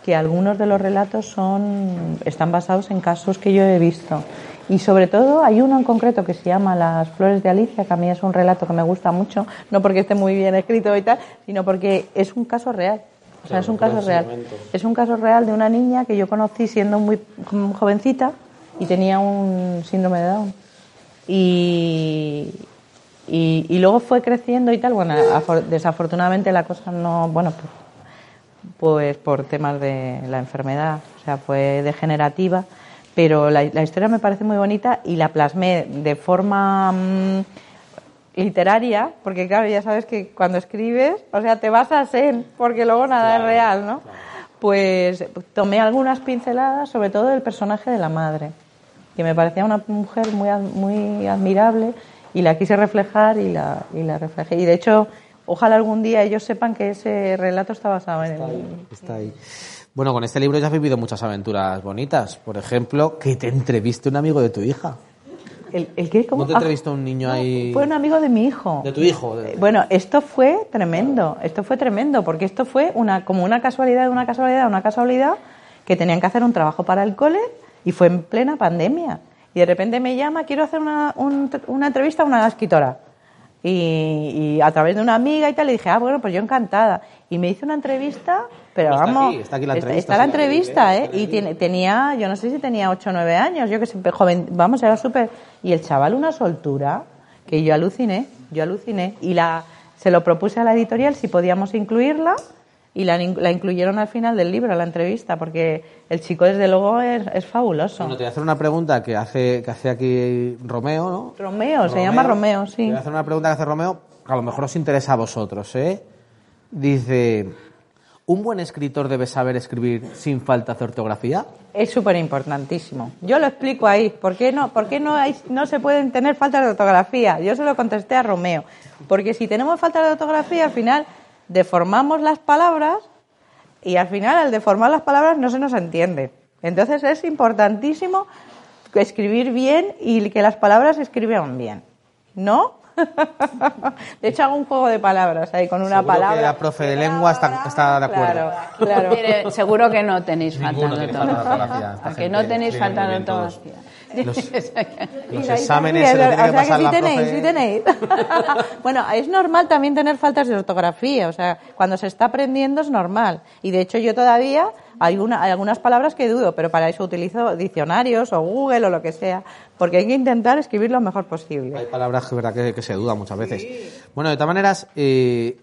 que algunos de los relatos son están basados en casos que yo he visto. Y sobre todo hay uno en concreto que se llama Las flores de Alicia, que a mí es un relato que me gusta mucho, no porque esté muy bien escrito y tal, sino porque es un caso real. O sea, es un caso real. Es un caso real de una niña que yo conocí siendo muy jovencita y tenía un síndrome de Down. Y, y, y luego fue creciendo y tal. Bueno, afor- desafortunadamente la cosa no, bueno, pues, pues por temas de la enfermedad, o sea, fue degenerativa. Pero la, la historia me parece muy bonita y la plasmé de forma mm, literaria, porque claro, ya sabes que cuando escribes, o sea, te basas en, porque luego nada es real, ¿no? Pues tomé algunas pinceladas, sobre todo del personaje de la madre, que me parecía una mujer muy, muy admirable y la quise reflejar y la, y la reflejé. Y de hecho, ojalá algún día ellos sepan que ese relato está basado en el... Está ahí. Bueno, con este libro ya has vivido muchas aventuras bonitas. Por ejemplo, que te entreviste un amigo de tu hija. ¿El, el qué? ¿Cómo? ¿No te Ah, entrevistó un niño ahí? Fue un amigo de mi hijo. De tu hijo. Eh, Bueno, esto fue tremendo, esto fue tremendo, porque esto fue una, como una casualidad, una casualidad, una casualidad, que tenían que hacer un trabajo para el cole y fue en plena pandemia. Y de repente me llama, quiero hacer una, un- una entrevista a una escritora. Y, y a través de una amiga y tal, le dije, ah, bueno, pues yo encantada. Y me hizo una entrevista, pero Está vamos, aquí, está aquí la está- entrevista, está la entrevista, ¿eh? Y tiene- tenía, yo no sé si tenía 8 o 9 años, yo que sé, joven, vamos, era súper... Y el chaval una soltura que yo aluciné, yo aluciné. Y la se lo propuse a la editorial si podíamos incluirla y la, la incluyeron al final del libro, la entrevista, porque el chico desde luego es, es fabuloso. Bueno, te voy a hacer una pregunta que hace, que hace aquí Romeo, ¿no? Romeo, se llama Romeo, Te sí. voy a hacer una pregunta que hace Romeo, que a lo mejor os interesa a vosotros, ¿eh? Dice, ¿un buen escritor debe saber escribir sin falta de ortografía? Es súper importantísimo. Yo lo explico ahí. ¿Por qué, no, por qué no, hay, no se pueden tener faltas de ortografía? Yo se lo contesté a Romeo. Porque si tenemos faltas de ortografía, al final deformamos las palabras y al final al deformar las palabras no se nos entiende. Entonces es importantísimo escribir bien y que las palabras se escriban bien. ¿No? De hecho, hago un juego de palabras ahí con una Seguro palabra. que la profe de lengua está- está de acuerdo. Claro, claro. Mire, seguro que no tenéis falta de ortografía. que no tenéis falta de ortografía. Los exámenes se mira, lo tiene que o sea pasar sí la tenéis, profe. sí tenéis. bueno, es normal también tener faltas de ortografía, o sea, cuando se está aprendiendo es normal. Y de hecho yo todavía hay, una, hay algunas palabras que dudo, pero para eso utilizo diccionarios o Google o lo que sea, porque hay que intentar escribir lo mejor posible. Hay palabras que, verdad, que, que se dudan muchas veces. Bueno, de todas maneras, eh,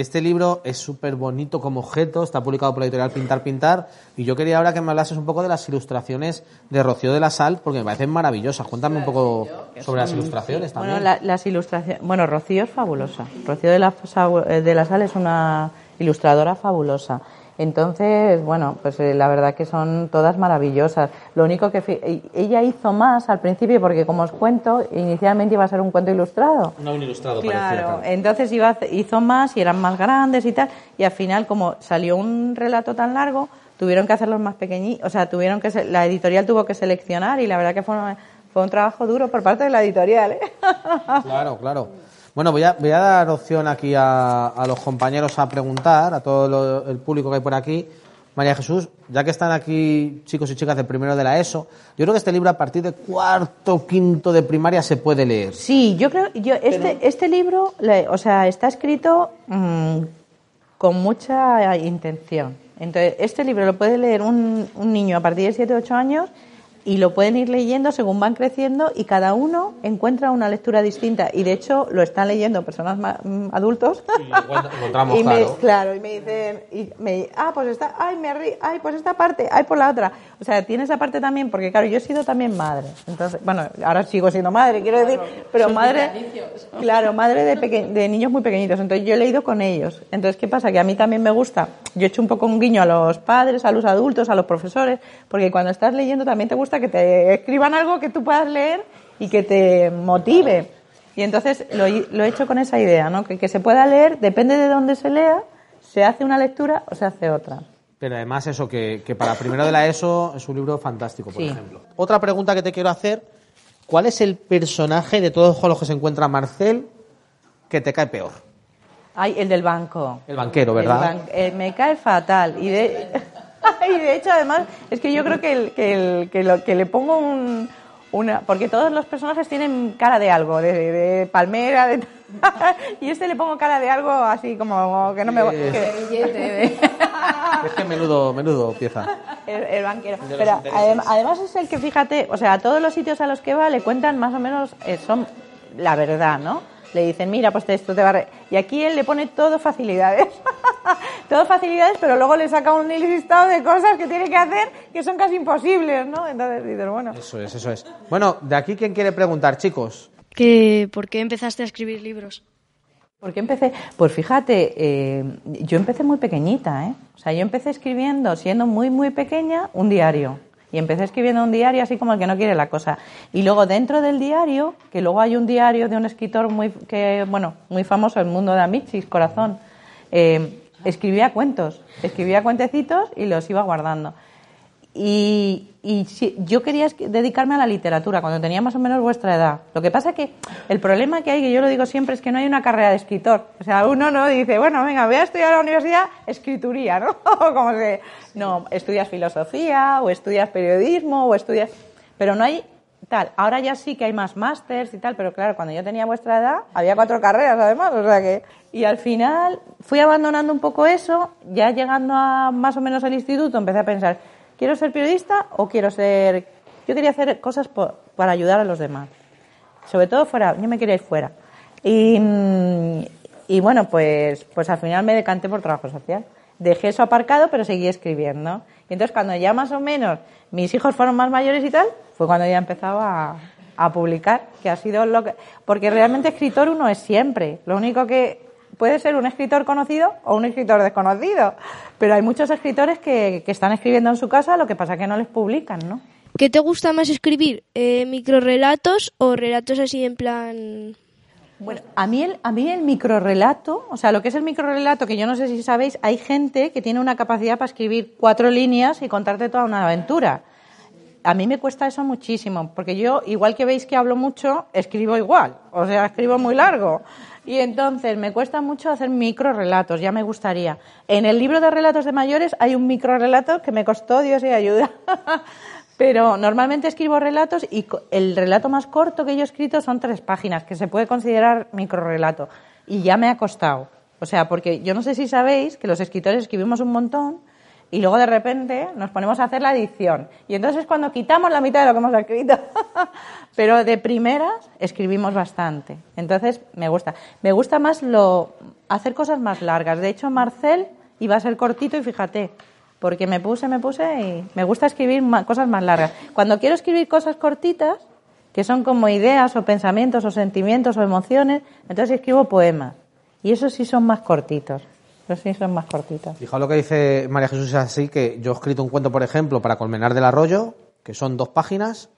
este libro es súper bonito como objeto, está publicado por la editorial Pintar Pintar, y yo quería ahora que me hablases un poco de las ilustraciones de Rocío de la Sal, porque me parecen maravillosas. Cuéntame un poco sobre las ilustraciones también. Bueno, la- las ilustraciones. Bueno, Rocío es fabulosa. Rocío de la, Sa- de la Sal es una ilustradora fabulosa. Entonces, bueno, pues eh, la verdad que son todas maravillosas. Lo único que ella hizo más al principio, porque como os cuento, inicialmente iba a ser un cuento ilustrado. No un ilustrado Claro, parecía, claro. entonces iba, hizo más y eran más grandes y tal, y al final como salió un relato tan largo, tuvieron que hacerlos más pequeñitos, o sea, tuvieron que la editorial tuvo que seleccionar y la verdad que fue, fue un trabajo duro por parte de la editorial. ¿eh? Claro, claro. Bueno, voy a, voy a dar opción aquí a, a los compañeros a preguntar, a todo lo- el público que hay por aquí. María Jesús, ya que están aquí chicos y chicas de primero de la ESO, yo creo que este libro a partir de cuarto, quinto de primaria se puede leer. Sí, yo creo, yo este, este libro, le- o sea, está escrito mm, con mucha intención. Entonces, este libro lo puede leer un, un niño a partir de 7 o 8 años y lo pueden ir leyendo según van creciendo y cada uno encuentra una lectura distinta. Y de hecho lo están leyendo personas ma- mm, adultos. encontramos, y me, claro. claro, y me dicen, y me, ah, pues esta, ay, me rí, ay, pues esta parte, ay, por la otra. O sea, tiene esa parte también, porque claro, yo he sido también madre. Entonces, bueno, ahora sigo siendo madre, quiero decir, pero madre, claro, madre de, peque- de niños muy pequeñitos. Entonces, yo he leído con ellos. Entonces, ¿qué pasa? Que a mí también me gusta, yo he hecho un poco un guiño a los padres, a los adultos, a los profesores, porque cuando estás leyendo también te gusta que te escriban algo que tú puedas leer y que te motive. Y entonces lo, he- lo he hecho con esa idea, ¿no? Que, que se pueda leer, depende de dónde se lea, se hace una lectura o se hace otra. Pero además eso, que, que para primero de la ESO es un libro fantástico, por Sí. ejemplo. Otra pregunta que te quiero hacer, ¿cuál es el personaje de todos los que se encuentra Marcel que te cae peor? Ay, el del banco. El banquero, El ¿verdad? ban- eh, me cae fatal. Y de, y de hecho, además, es que yo creo que, el, que, el- que lo, que le pongo un, una... Porque todos los personajes tienen cara de algo, de, de palmera, de... y este le pongo cara de algo así como que no me... que- Es que menudo, menudo pieza. el, el banquero. Pero adem- además es el que, fíjate, o sea, a todos los sitios a los que va le cuentan más o menos, eh, son la verdad, ¿no? Le dicen, mira, pues esto te va a... re-". Y aquí él le pone todo facilidades. todo facilidades, pero luego le saca un listado de cosas que tiene que hacer que son casi imposibles, ¿no? Entonces dices, bueno... Eso es, eso es. Bueno, de aquí, ¿quién quiere preguntar, chicos? Que ¿Por qué empezaste a escribir libros? ¿Por qué empecé? Pues fíjate, eh, yo empecé muy pequeñita, ¿eh? O sea, yo empecé escribiendo, siendo muy, muy pequeña, un diario. Y empecé escribiendo un diario así como el que no quiere la cosa. Y luego dentro del diario, que luego hay un diario de un escritor muy, que, bueno, muy famoso, el mundo de Amichis, Corazón, eh, escribía cuentos, escribía cuentecitos y los iba guardando. Y, sí, yo quería dedicarme a la literatura cuando tenía más o menos vuestra edad. Lo que pasa que el problema que hay, que yo lo digo siempre, es que no hay una carrera de escritor. O sea, uno no dice, bueno, venga, voy a estudiar a la universidad escrituría, ¿no? Como que, no, estudias filosofía, o estudias periodismo, o estudias... Pero no hay tal. Ahora ya sí que hay más másters y tal, pero claro, cuando yo tenía vuestra edad, había cuatro carreras además, o sea que... Y al final fui abandonando un poco eso, ya llegando a más o menos al instituto, empecé a pensar, ¿quiero ser periodista o quiero ser...? Yo quería hacer cosas por- para ayudar a los demás. Sobre todo fuera, yo me quería ir fuera. Y, y bueno, pues, pues al final me decanté por trabajo social. Dejé eso aparcado, pero seguí escribiendo. Y entonces cuando ya más o menos mis hijos fueron más mayores y tal, fue cuando ya empezaba a, a publicar, que ha sido lo que... Porque realmente escritor uno es siempre. Lo único que puede ser un escritor conocido o un escritor desconocido. Pero hay muchos escritores que, que están escribiendo en su casa, lo que pasa que no les publican, ¿no? ¿Qué te gusta más escribir? Eh, ¿Microrelatos o relatos así en plan Bueno, a mí, el, a mí el microrelato, o sea, lo que es el microrelato, que yo no sé si sabéis, hay gente que tiene una capacidad para escribir cuatro líneas y contarte toda una aventura. A mí me cuesta eso muchísimo, porque yo, igual que veis que hablo mucho, escribo igual, o sea, escribo muy largo. Y entonces me cuesta mucho hacer microrelatos, ya me gustaría. En el libro de relatos de mayores hay un microrelato que me costó Dios y ayuda. Pero normalmente escribo relatos y el relato más corto que yo he escrito son tres páginas, que se puede considerar microrelato. Y ya me ha costado. O sea, porque yo no sé si sabéis que los escritores escribimos un montón y luego de repente nos ponemos a hacer la edición. Y entonces es cuando quitamos la mitad de lo que hemos escrito. Pero de primeras escribimos bastante. Entonces me gusta. Me gusta más lo hacer cosas más largas. De hecho, Marcel iba a ser cortito y fíjate, porque me puse, me puse y me gusta escribir cosas más largas. Cuando quiero escribir cosas cortitas, que son como ideas o pensamientos o sentimientos o emociones, entonces escribo poemas. Y esos sí son más cortitos. Esos sí son más cortitos. Fijaos lo que dice María Jesús es así, que yo he escrito un cuento, por ejemplo, para Colmenar del Arroyo, que son dos páginas,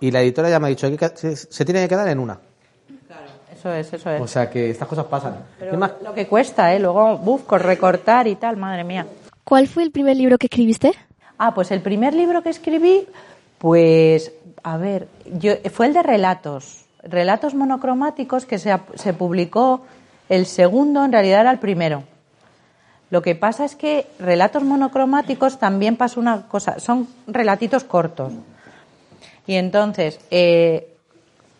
y la editora ya me ha dicho que se, tiene que quedar en una. Eso es, eso es. O sea que estas cosas pasan. Pero más, lo que cuesta, ¿eh? Luego, busco recortar y tal, madre mía. ¿Cuál fue el primer libro que escribiste? Ah, pues el primer libro que escribí, pues, a ver, yo, fue el de relatos. Relatos monocromáticos que se, se publicó el segundo, en realidad era el primero. Lo que pasa es que relatos monocromáticos también pasa una cosa, son relatitos cortos. Y entonces, eh,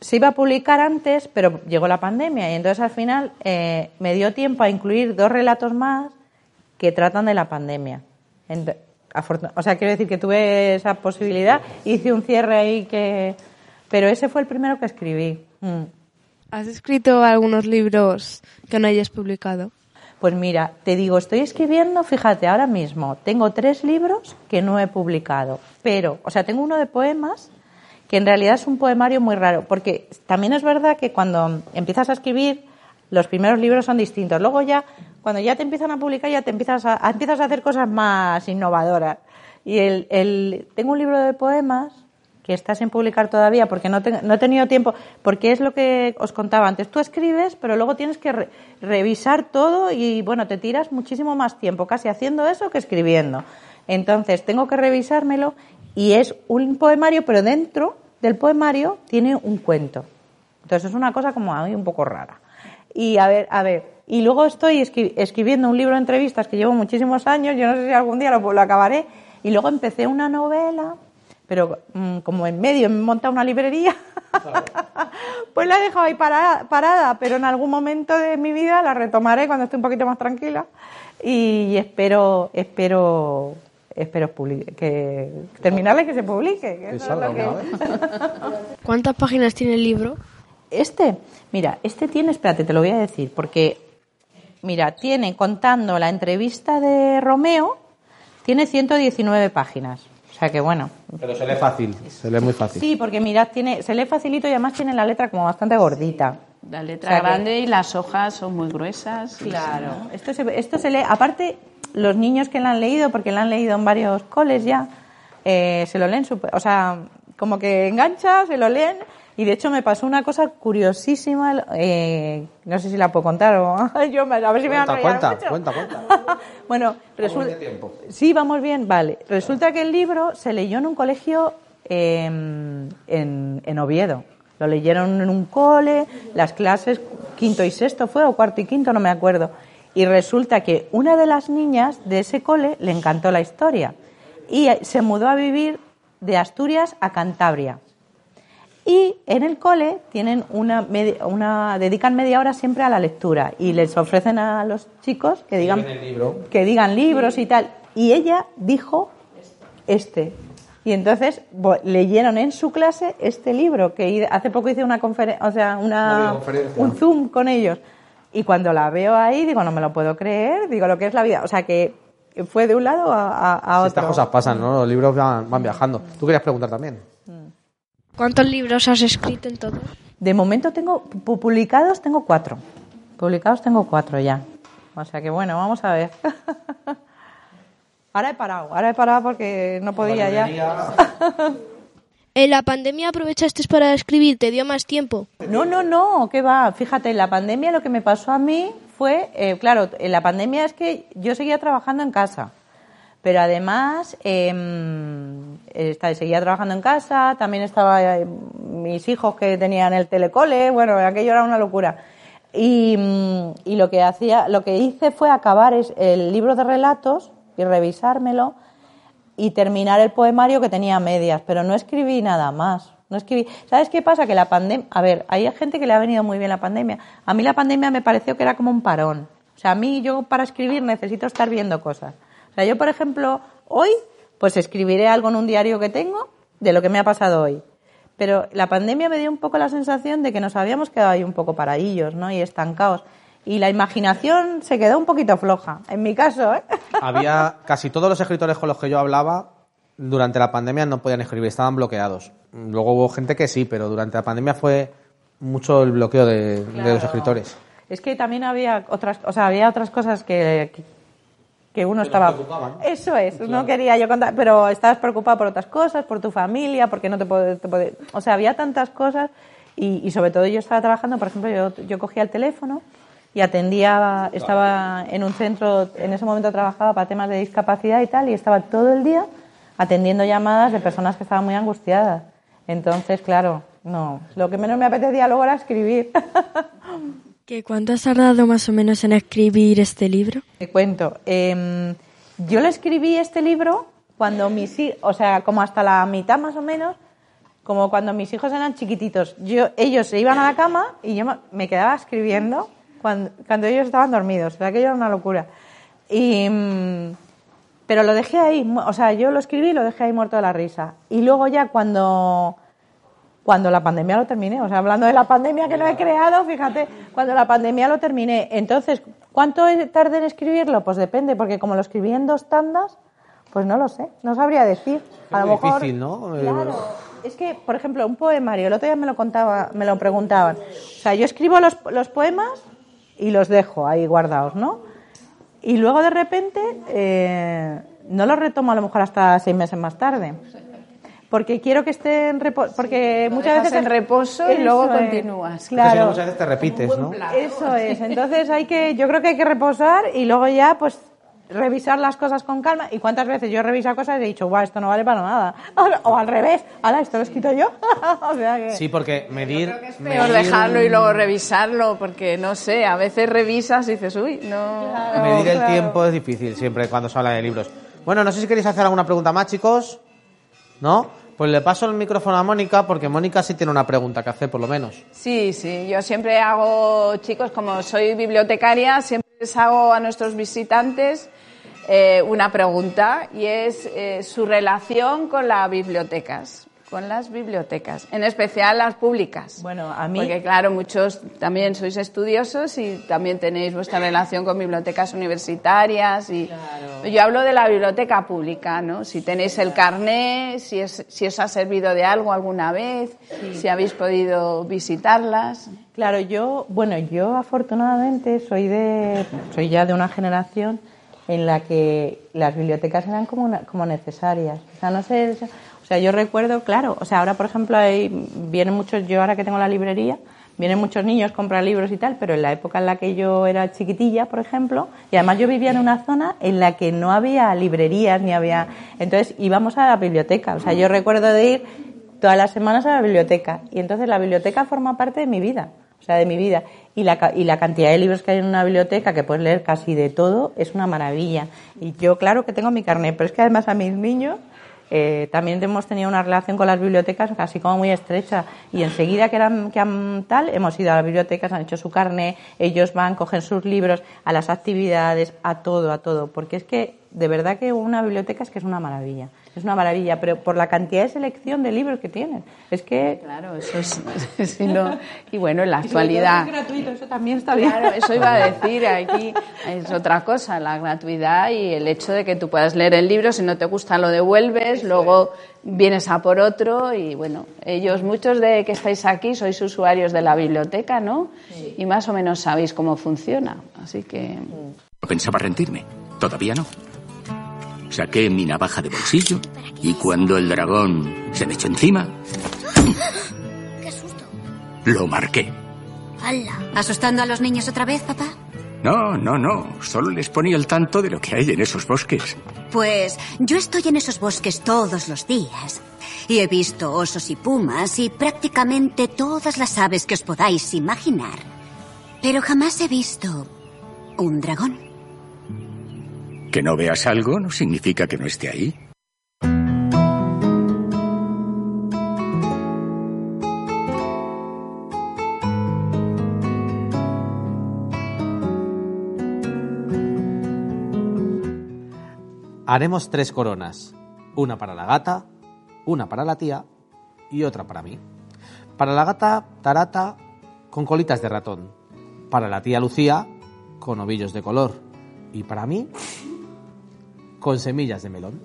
se iba a publicar antes, pero llegó la pandemia y entonces al final eh, me dio tiempo a incluir dos relatos más que tratan de la pandemia. O sea, quiero decir que tuve esa posibilidad, hice un cierre ahí que... Pero ese fue el primero que escribí. Mm. ¿Has escrito algunos libros que no hayas publicado? Pues mira, te digo, estoy escribiendo, fíjate, ahora mismo tengo tres libros que no he publicado, pero, o sea, tengo uno de poemas que en realidad es un poemario muy raro, porque también es verdad que cuando empiezas a escribir, los primeros libros son distintos. Luego ya, cuando ya te empiezan a publicar, ya te empiezas a, empiezas a hacer cosas más innovadoras. Y el, el- tengo un libro de poemas que está sin publicar todavía porque no, no he tenido tiempo, porque es lo que os contaba antes. Tú escribes, pero luego tienes que re- revisar todo y, bueno, te tiras muchísimo más tiempo casi haciendo eso que escribiendo. Entonces, tengo que revisármelo y es un poemario, pero dentro del poemario tiene un cuento. Entonces, es una cosa como a un poco rara. Y a ver, a ver, y luego estoy escri- escribiendo un libro de entrevistas que llevo muchísimos años, yo no sé si algún día lo, lo acabaré, y luego empecé una novela, pero mm, como en medio me he montado una librería, pues la he dejado ahí parada, parada, pero en algún momento de mi vida la retomaré cuando esté un poquito más tranquila y espero, espero, espero publi- que terminarla y que se publique. que que eso es salga lo que- alguna vez. ¿Cuántas páginas tiene el libro? Este, mira, este tiene, espérate, te lo voy a decir, porque, mira, tiene, contando la entrevista de Romeo, tiene 119 páginas. O sea que bueno. Pero se lee fácil, se lee muy fácil. Sí, porque mirad, tiene, se lee facilito y además tiene la letra como bastante gordita. La letra O sea que- grande y las hojas son muy gruesas. Claro. Esto se, esto se lee, aparte, los niños que la han leído, porque la han leído en varios coles ya, eh, se lo leen, o sea, como que engancha, se lo leen. Y de hecho me pasó una cosa curiosísima, eh, no sé si la puedo contar o yo a ver si me van a Cuenta, cuenta, mucho. cuenta, cuenta. bueno, resulta. Sí, vamos bien, vale. Resulta que el libro se leyó en un colegio eh, en, en Oviedo. Lo leyeron en un cole, las clases quinto y sexto fue, o cuarto y quinto, no me acuerdo. Y resulta que una de las niñas de ese cole le encantó la historia y eh, se mudó a vivir de Asturias a Cantabria. Y en el cole tienen una, medi- una dedican media hora siempre a la lectura y les ofrecen a los chicos que digan que digan libros y tal. Y ella dijo este. Y entonces leyeron en su clase este libro que hace poco hice una conferencia, o sea, Una un zoom con ellos. Y cuando la veo ahí, digo, no me lo puedo creer, digo, lo que es la vida. O sea, que fue de un lado a, a- otro. Estas cosas pasan, ¿no? Los libros van, van viajando. Tú querías preguntar también. ¿Cuántos libros has escrito en todo? De momento tengo, pu- publicados tengo cuatro. Publicados tengo cuatro ya. O sea que bueno, vamos a ver. ahora he parado, ahora he parado porque no podía ya. ¿En la pandemia aprovechaste para escribir? ¿Te dio más tiempo? No, no, no, ¿qué va? Fíjate, en la pandemia lo que me pasó a mí fue, eh, claro, en la pandemia es que yo seguía trabajando en casa, pero además em, esta- seguía trabajando en casa, también estaba eh, mis hijos que tenían el telecole, bueno, aquello era una locura. Y, mm, y lo que hacía, lo que hice fue acabar el libro de relatos y revisármelo y terminar el poemario que tenía medias, pero no escribí nada más. No escribí. ¿Sabes qué pasa? Que la pandemia. A ver, hay gente que le ha venido muy bien la pandemia. A mí la pandemia me pareció que era como un parón. O sea, a mí yo para escribir necesito estar viendo cosas. O sea, yo, por ejemplo, hoy, pues escribiré algo en un diario que tengo de lo que me ha pasado hoy. Pero la pandemia me dio un poco la sensación de que nos habíamos quedado ahí un poco paradillos, ¿no? Y estancados. Y la imaginación se quedó un poquito floja. En mi caso, ¿eh? Había casi todos los escritores con los que yo hablaba durante la pandemia no podían escribir, estaban bloqueados. Luego hubo gente que sí, pero durante la pandemia fue mucho el bloqueo de, de los escritores. Es que también había otras, o sea, había otras cosas que, que, uno estaba. Eso es, no quería yo contar, pero estabas preocupado por otras cosas, por tu familia, porque no te puedes. o sea, había tantas cosas y, y sobre todo yo estaba trabajando, por ejemplo, yo, yo cogía el teléfono y atendía, estaba en un centro, en ese momento trabajaba para temas de discapacidad y tal, y estaba todo el día atendiendo llamadas de personas que estaban muy angustiadas. Entonces, claro, no, lo que menos me apetecía luego era escribir. ¿Qué, ¿Cuánto has tardado más o menos en escribir este libro? Te cuento. eh, yo le escribí este libro cuando mis hijos, o sea, como hasta la mitad más o menos, como cuando mis hijos eran chiquititos. Yo, ellos se iban a la cama y yo me- quedaba escribiendo cuando, cuando ellos estaban dormidos. O sea, aquello era una locura. Y, mm, pero lo dejé ahí, o sea, yo lo escribí y lo dejé ahí muerto de la risa. Y luego ya cuando cuando la pandemia lo terminé, o sea, hablando de la pandemia que no he creado, fíjate, cuando la pandemia lo terminé. Entonces, ¿cuánto tardé en escribirlo? Pues depende, porque como lo escribí en dos tandas, pues no lo sé, no sabría decir. A lo mejor, difícil, ¿no? Claro. Es que, por ejemplo, un poemario, el otro día me lo contaba, me lo preguntaban. O sea, yo escribo los, los poemas y los dejo ahí guardados, ¿no? Y luego de repente eh, no los retomo a lo mejor hasta seis meses más tarde. Porque quiero que esté en reposo. Porque muchas veces. en reposo y luego es. continúas. si Claro. muchas veces te repites, ¿no? Eso es. Entonces hay que, yo creo que hay que reposar y luego ya, pues, revisar las cosas con calma. Y cuántas veces yo he revisado cosas y he dicho, guau, esto no vale para nada. O al revés, ala, esto lo he escrito yo. o sea que. Sí, porque medir... Es peor medir dejarlo y luego revisarlo, porque no sé, a veces revisas y dices, uy, no. Medir el claro. tiempo es difícil siempre cuando se habla de libros. Bueno, no sé si queréis hacer alguna pregunta más, chicos. ¿No? Pues le paso el micrófono a Mónica porque Mónica sí tiene una pregunta que hacer, por lo menos. Sí, sí, yo siempre hago, chicos, como soy bibliotecaria, siempre les hago a nuestros visitantes eh, una pregunta y es eh, su relación con las bibliotecas, con las bibliotecas, en especial las públicas. Bueno, a mí- Porque claro, muchos también sois estudiosos y también tenéis vuestra relación con bibliotecas universitarias y yo hablo de la biblioteca pública, ¿no? Si tenéis el carné, si, es, si os ha servido de algo alguna vez, si habéis podido visitarlas. Claro, yo, bueno, yo afortunadamente soy de, soy ya de una generación en la que las bibliotecas eran como, una- como necesarias. O sea, no sé, sea, yo recuerdo, claro, o sea, ahora por ejemplo hay, vienen muchos, yo ahora que tengo la librería, vienen muchos niños, compran libros y tal, pero en la época en la que yo era chiquitilla, por ejemplo, y además yo vivía en una zona en la que no había librerías ni había, entonces íbamos a la biblioteca. O sea, yo recuerdo de ir todas las semanas a la biblioteca y entonces la biblioteca forma parte de mi vida, o sea, de mi vida. Y la, y la cantidad de libros que hay en una biblioteca, que puedes leer casi de todo, es una maravilla. Y yo, claro que tengo mi carnet, pero es que además a mis niños eh, también hemos tenido una relación con las bibliotecas casi como muy estrecha. Y enseguida que eran que han tal, hemos ido a las bibliotecas, han hecho su carnet, ellos van, cogen sus libros, a las actividades, a todo, a todo. Porque es que, de verdad que una biblioteca es que es una maravilla. Es una maravilla, pero por la cantidad de selección de libros que tienen. Es que... Claro, eso es... no. Y bueno, en la actualidad... Es gratuito, eso también está bien. Claro, eso iba a decir, aquí es otra cosa, la gratuidad y el hecho de que tú puedas leer el libro, si no te gusta lo devuelves, luego vienes a por otro y bueno, ellos, muchos de que estáis aquí sois usuarios de la biblioteca, ¿no? Y más o menos sabéis cómo funciona, así que... Pensaba rendirme, todavía no. Saqué mi navaja de bolsillo y cuando el dragón se me echó encima, ¡Qué susto! lo marqué. ¡Hala! ¿Asustando a los niños otra vez, papá? No, no, no. Solo les ponía al tanto de lo que hay en esos bosques. Pues yo estoy en esos bosques todos los días. Y he visto osos y pumas y prácticamente todas las aves que os podáis imaginar. Pero jamás he visto un dragón. Que no veas algo no significa que no esté ahí. Haremos tres coronas. Una para la gata, una para la tía y otra para mí. Para la gata, tarata, con colitas de ratón. Para la tía Lucía, con ovillos de color. Y para mí, con semillas de melón.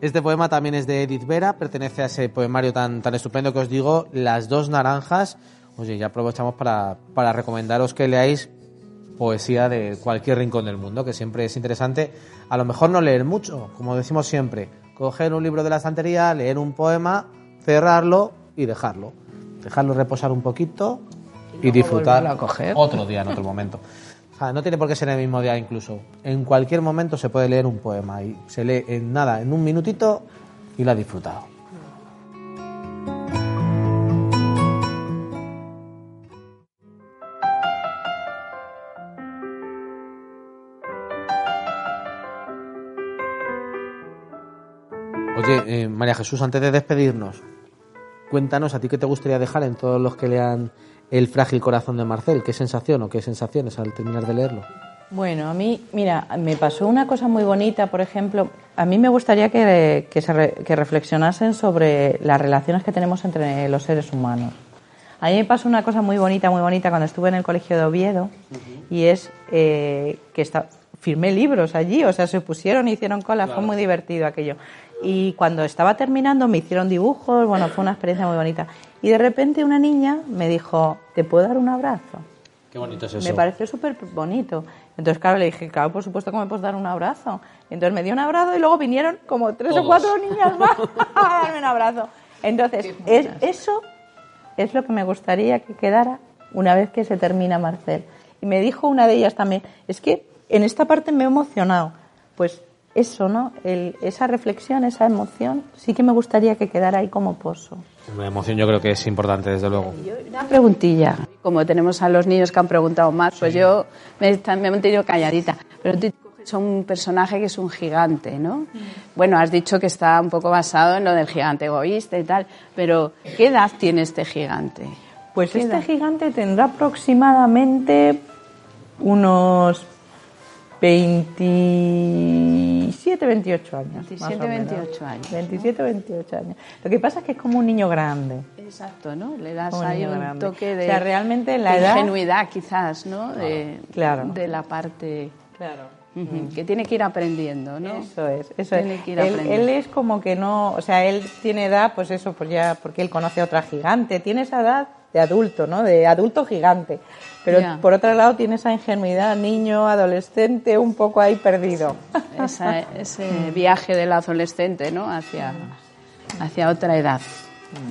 Este poema también es de Edith Vera, pertenece a ese poemario tan, tan estupendo que os digo, Las dos naranjas. Oye, ya aprovechamos para, para recomendaros que leáis poesía de cualquier rincón del mundo, que siempre es interesante. A lo mejor no leer mucho, como decimos siempre, coger un libro de la estantería, leer un poema, cerrarlo y dejarlo. Dejarlo reposar un poquito y, disfrutar a coger. otro día en otro momento. No tiene por qué ser el mismo día incluso. En cualquier momento se puede leer un poema y se lee en nada, en un minutito y lo ha disfrutado. Oye, eh, María Jesús, antes de despedirnos, cuéntanos a ti qué te gustaría dejar en todos los que lean El frágil corazón de Marcel. ¿Qué sensación o qué sensaciones al terminar de leerlo? Bueno, a mí, mira, me pasó una cosa muy bonita, por ejemplo, a mí me gustaría que, que, se re- que reflexionasen sobre las relaciones que tenemos entre los seres humanos. A mí me pasó una cosa muy bonita, muy bonita cuando estuve en el colegio de Oviedo y es eh, que está, firmé libros allí, o sea, se pusieron y hicieron cola, fue muy divertido aquello. Y cuando estaba terminando me hicieron dibujos, bueno, fue una experiencia muy bonita. Y de repente una niña me dijo, ¿te puedo dar un abrazo? Qué bonito es Me pareció súper bonito. Entonces, claro, le dije, claro, por supuesto que me puedes dar un abrazo. Entonces me dio un abrazo y luego vinieron como tres o cuatro niñas más a darme un abrazo. Entonces, es, eso es lo que me gustaría que quedara una vez que se termina Marcel. Y me dijo una de ellas también, es que en esta parte me he emocionado. Pues eso, ¿no? El- esa reflexión, esa emoción, sí que me gustaría que quedara ahí como pozo. La emoción yo creo que es importante, desde luego. Una preguntilla. Como tenemos a los niños que han preguntado más, pues yo me, he- me he mantenido calladita. Pero tú coges a un personaje que es un gigante, ¿no? Bueno, has dicho que está un poco basado en lo del gigante egoísta y tal, pero ¿qué edad tiene este gigante? Pues ¿Qué este edad? gigante tendrá aproximadamente unos 27, 28 años. más 27, o menos. 28 años. 27, 28 años. Lo que pasa es que es como un niño grande. Exacto, ¿no? Le das Un ahí un grande. toque de, O sea, realmente la edad- ingenuidad, quizás, ¿no? De, Claro. de la parte Claro. ujú, que tiene que ir aprendiendo, ¿no? Eso es, eso es. Tiene que ir Él, él es como que no, o sea, él tiene edad, pues eso, pues ya, porque él conoce a otra gigante, tiene esa edad de adulto, ¿no? De adulto gigante. Pero por otro lado tiene esa ingenuidad, niño, adolescente, un poco ahí perdido. Esa- ese viaje del adolescente, ¿no? Hacia, hacia otra edad.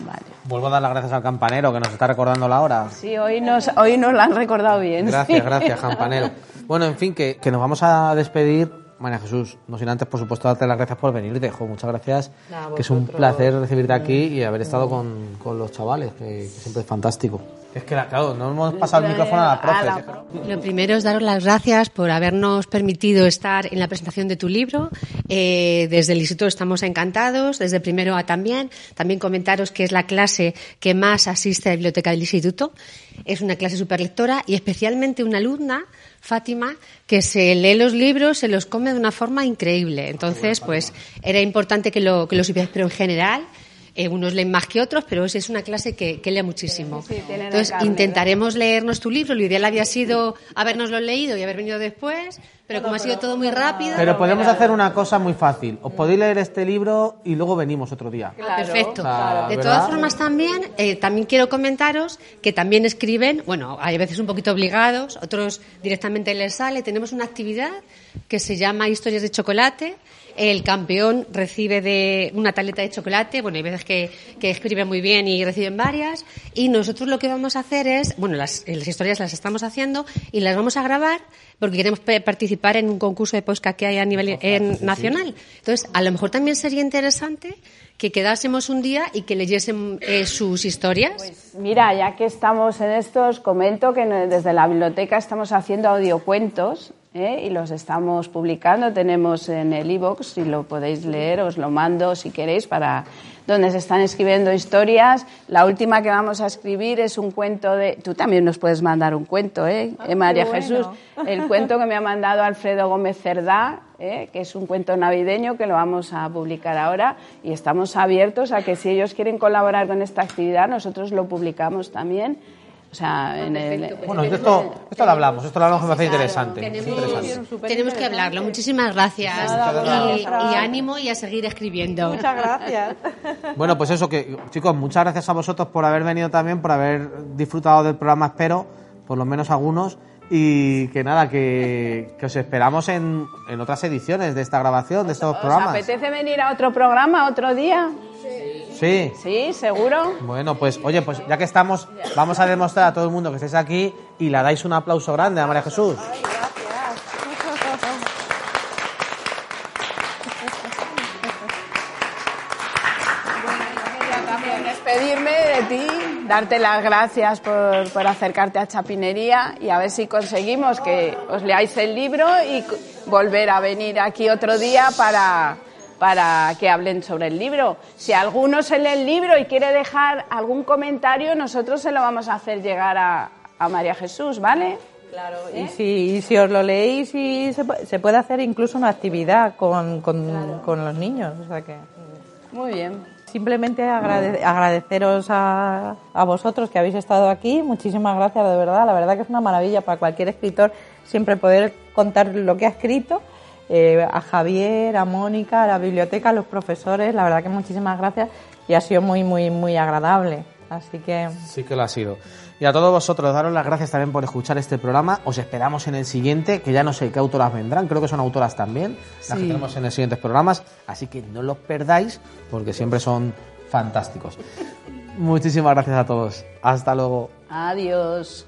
Vale. Vuelvo a dar las gracias al campanero que nos está recordando la hora. Sí, hoy nos, hoy nos lo han recordado bien. Gracias, gracias, campanero. Bueno, en fin, que, que nos vamos a despedir. María Jesús, no sin antes, por supuesto, darte las gracias por venirte. Jo, muchas gracias. Nada, que es un placer recibirte aquí y haber estado con, con los chavales, que, que siempre es fantástico. Es que, claro, no hemos pasado el micrófono a la profe. Lo primero es daros las gracias por habernos permitido estar en la presentación de tu libro. Eh, desde el Instituto estamos encantados, desde primero A también. También comentaros que es la clase que más asiste a la biblioteca del Instituto. Es una clase superlectora y especialmente una alumna, Fátima, que se lee los libros, se los come de una forma increíble. Entonces, pues era importante que lo, que lo supierais, pero en general eh, unos leen más que otros, pero es una clase que, que lee muchísimo. Entonces, intentaremos leernos tu libro. Lo ideal había sido habernoslo leído y haber venido después, pero como ha sido todo muy rápido. Pero podemos hacer una cosa muy fácil. Os podéis leer este libro y luego venimos otro día. Perfecto. O sea, de ¿verdad? todas formas, también, eh, también quiero comentaros que también escriben, bueno, hay veces un poquito obligados, otros directamente les sale. Tenemos una actividad que se llama Historias de Chocolate. El campeón recibe de una tableta de chocolate. Bueno, hay veces que, que escriben muy bien y reciben varias. Y nosotros lo que vamos a hacer es, bueno, las, las historias las estamos haciendo y las vamos a grabar porque queremos participar en un concurso de posca que hay a nivel en- nacional. Entonces, a lo mejor también sería interesante que quedásemos un día y que leyesen eh, sus historias. Mira, ya que estamos en esto, os comento que desde la biblioteca estamos haciendo audiocuentos ¿eh? y los estamos publicando. Tenemos en el iBox, si lo podéis leer, os lo mando si queréis, para donde se están escribiendo historias. La última que vamos a escribir es un cuento de. Tú también nos puedes mandar un cuento, ¿eh? Eh, María Jesús. El cuento que me ha mandado Alfredo Gómez Cerdá, ¿eh? que es un cuento navideño que lo vamos a publicar ahora y estamos abiertos a que si ellos quieren colaborar con esta actividad, nosotros lo publicamos también. O sea, en el, Bueno, esto, esto lo hablamos, esto lo hablamos que me parece interesante. Tenemos, interesante. tenemos que hablarlo. Muchísimas gracias. Nada, Y, y ánimo y a seguir escribiendo. Muchas gracias. Bueno, pues eso, que chicos, muchas gracias a vosotros por haber venido también, por haber disfrutado del programa, espero, por lo menos algunos, y que nada, que, que os esperamos en, en otras ediciones de esta grabación, de estos ¿Os programas. apetece venir a otro programa otro día? Sí. Sí, seguro. Bueno, pues oye, pues ya que estamos, vamos a demostrar a todo el mundo que estáis aquí y le dais un aplauso grande a María Jesús. Quería también despedirme de ti, darte las gracias por, por acercarte a Chapinería y a ver si conseguimos que os leáis el libro y volver a venir aquí otro día para, para que hablen sobre el libro. Si alguno se lee el libro y quiere dejar algún comentario, nosotros se lo vamos a hacer llegar a, a María Jesús, ¿vale? Claro, y si, y si os lo leéis, y se, se puede hacer incluso una actividad con, con, con los niños. O sea que Muy bien. simplemente agrade- agradeceros a, a vosotros que habéis estado aquí. Muchísimas gracias, de verdad. La verdad que es una maravilla para cualquier escritor siempre poder contar lo que ha escrito. Eh, a Javier, a Mónica, a la biblioteca, a los profesores, la verdad que muchísimas gracias y ha sido muy, muy, muy agradable. Así que Sí que lo ha sido. Y a todos vosotros, daros las gracias también por escuchar este programa. Os esperamos en el siguiente, que ya no sé qué autoras vendrán, creo que son autoras también, las que Sí. tenemos en los siguientes programas. Así que no los perdáis, porque siempre son fantásticos. Muchísimas gracias a todos. Hasta luego. Adiós.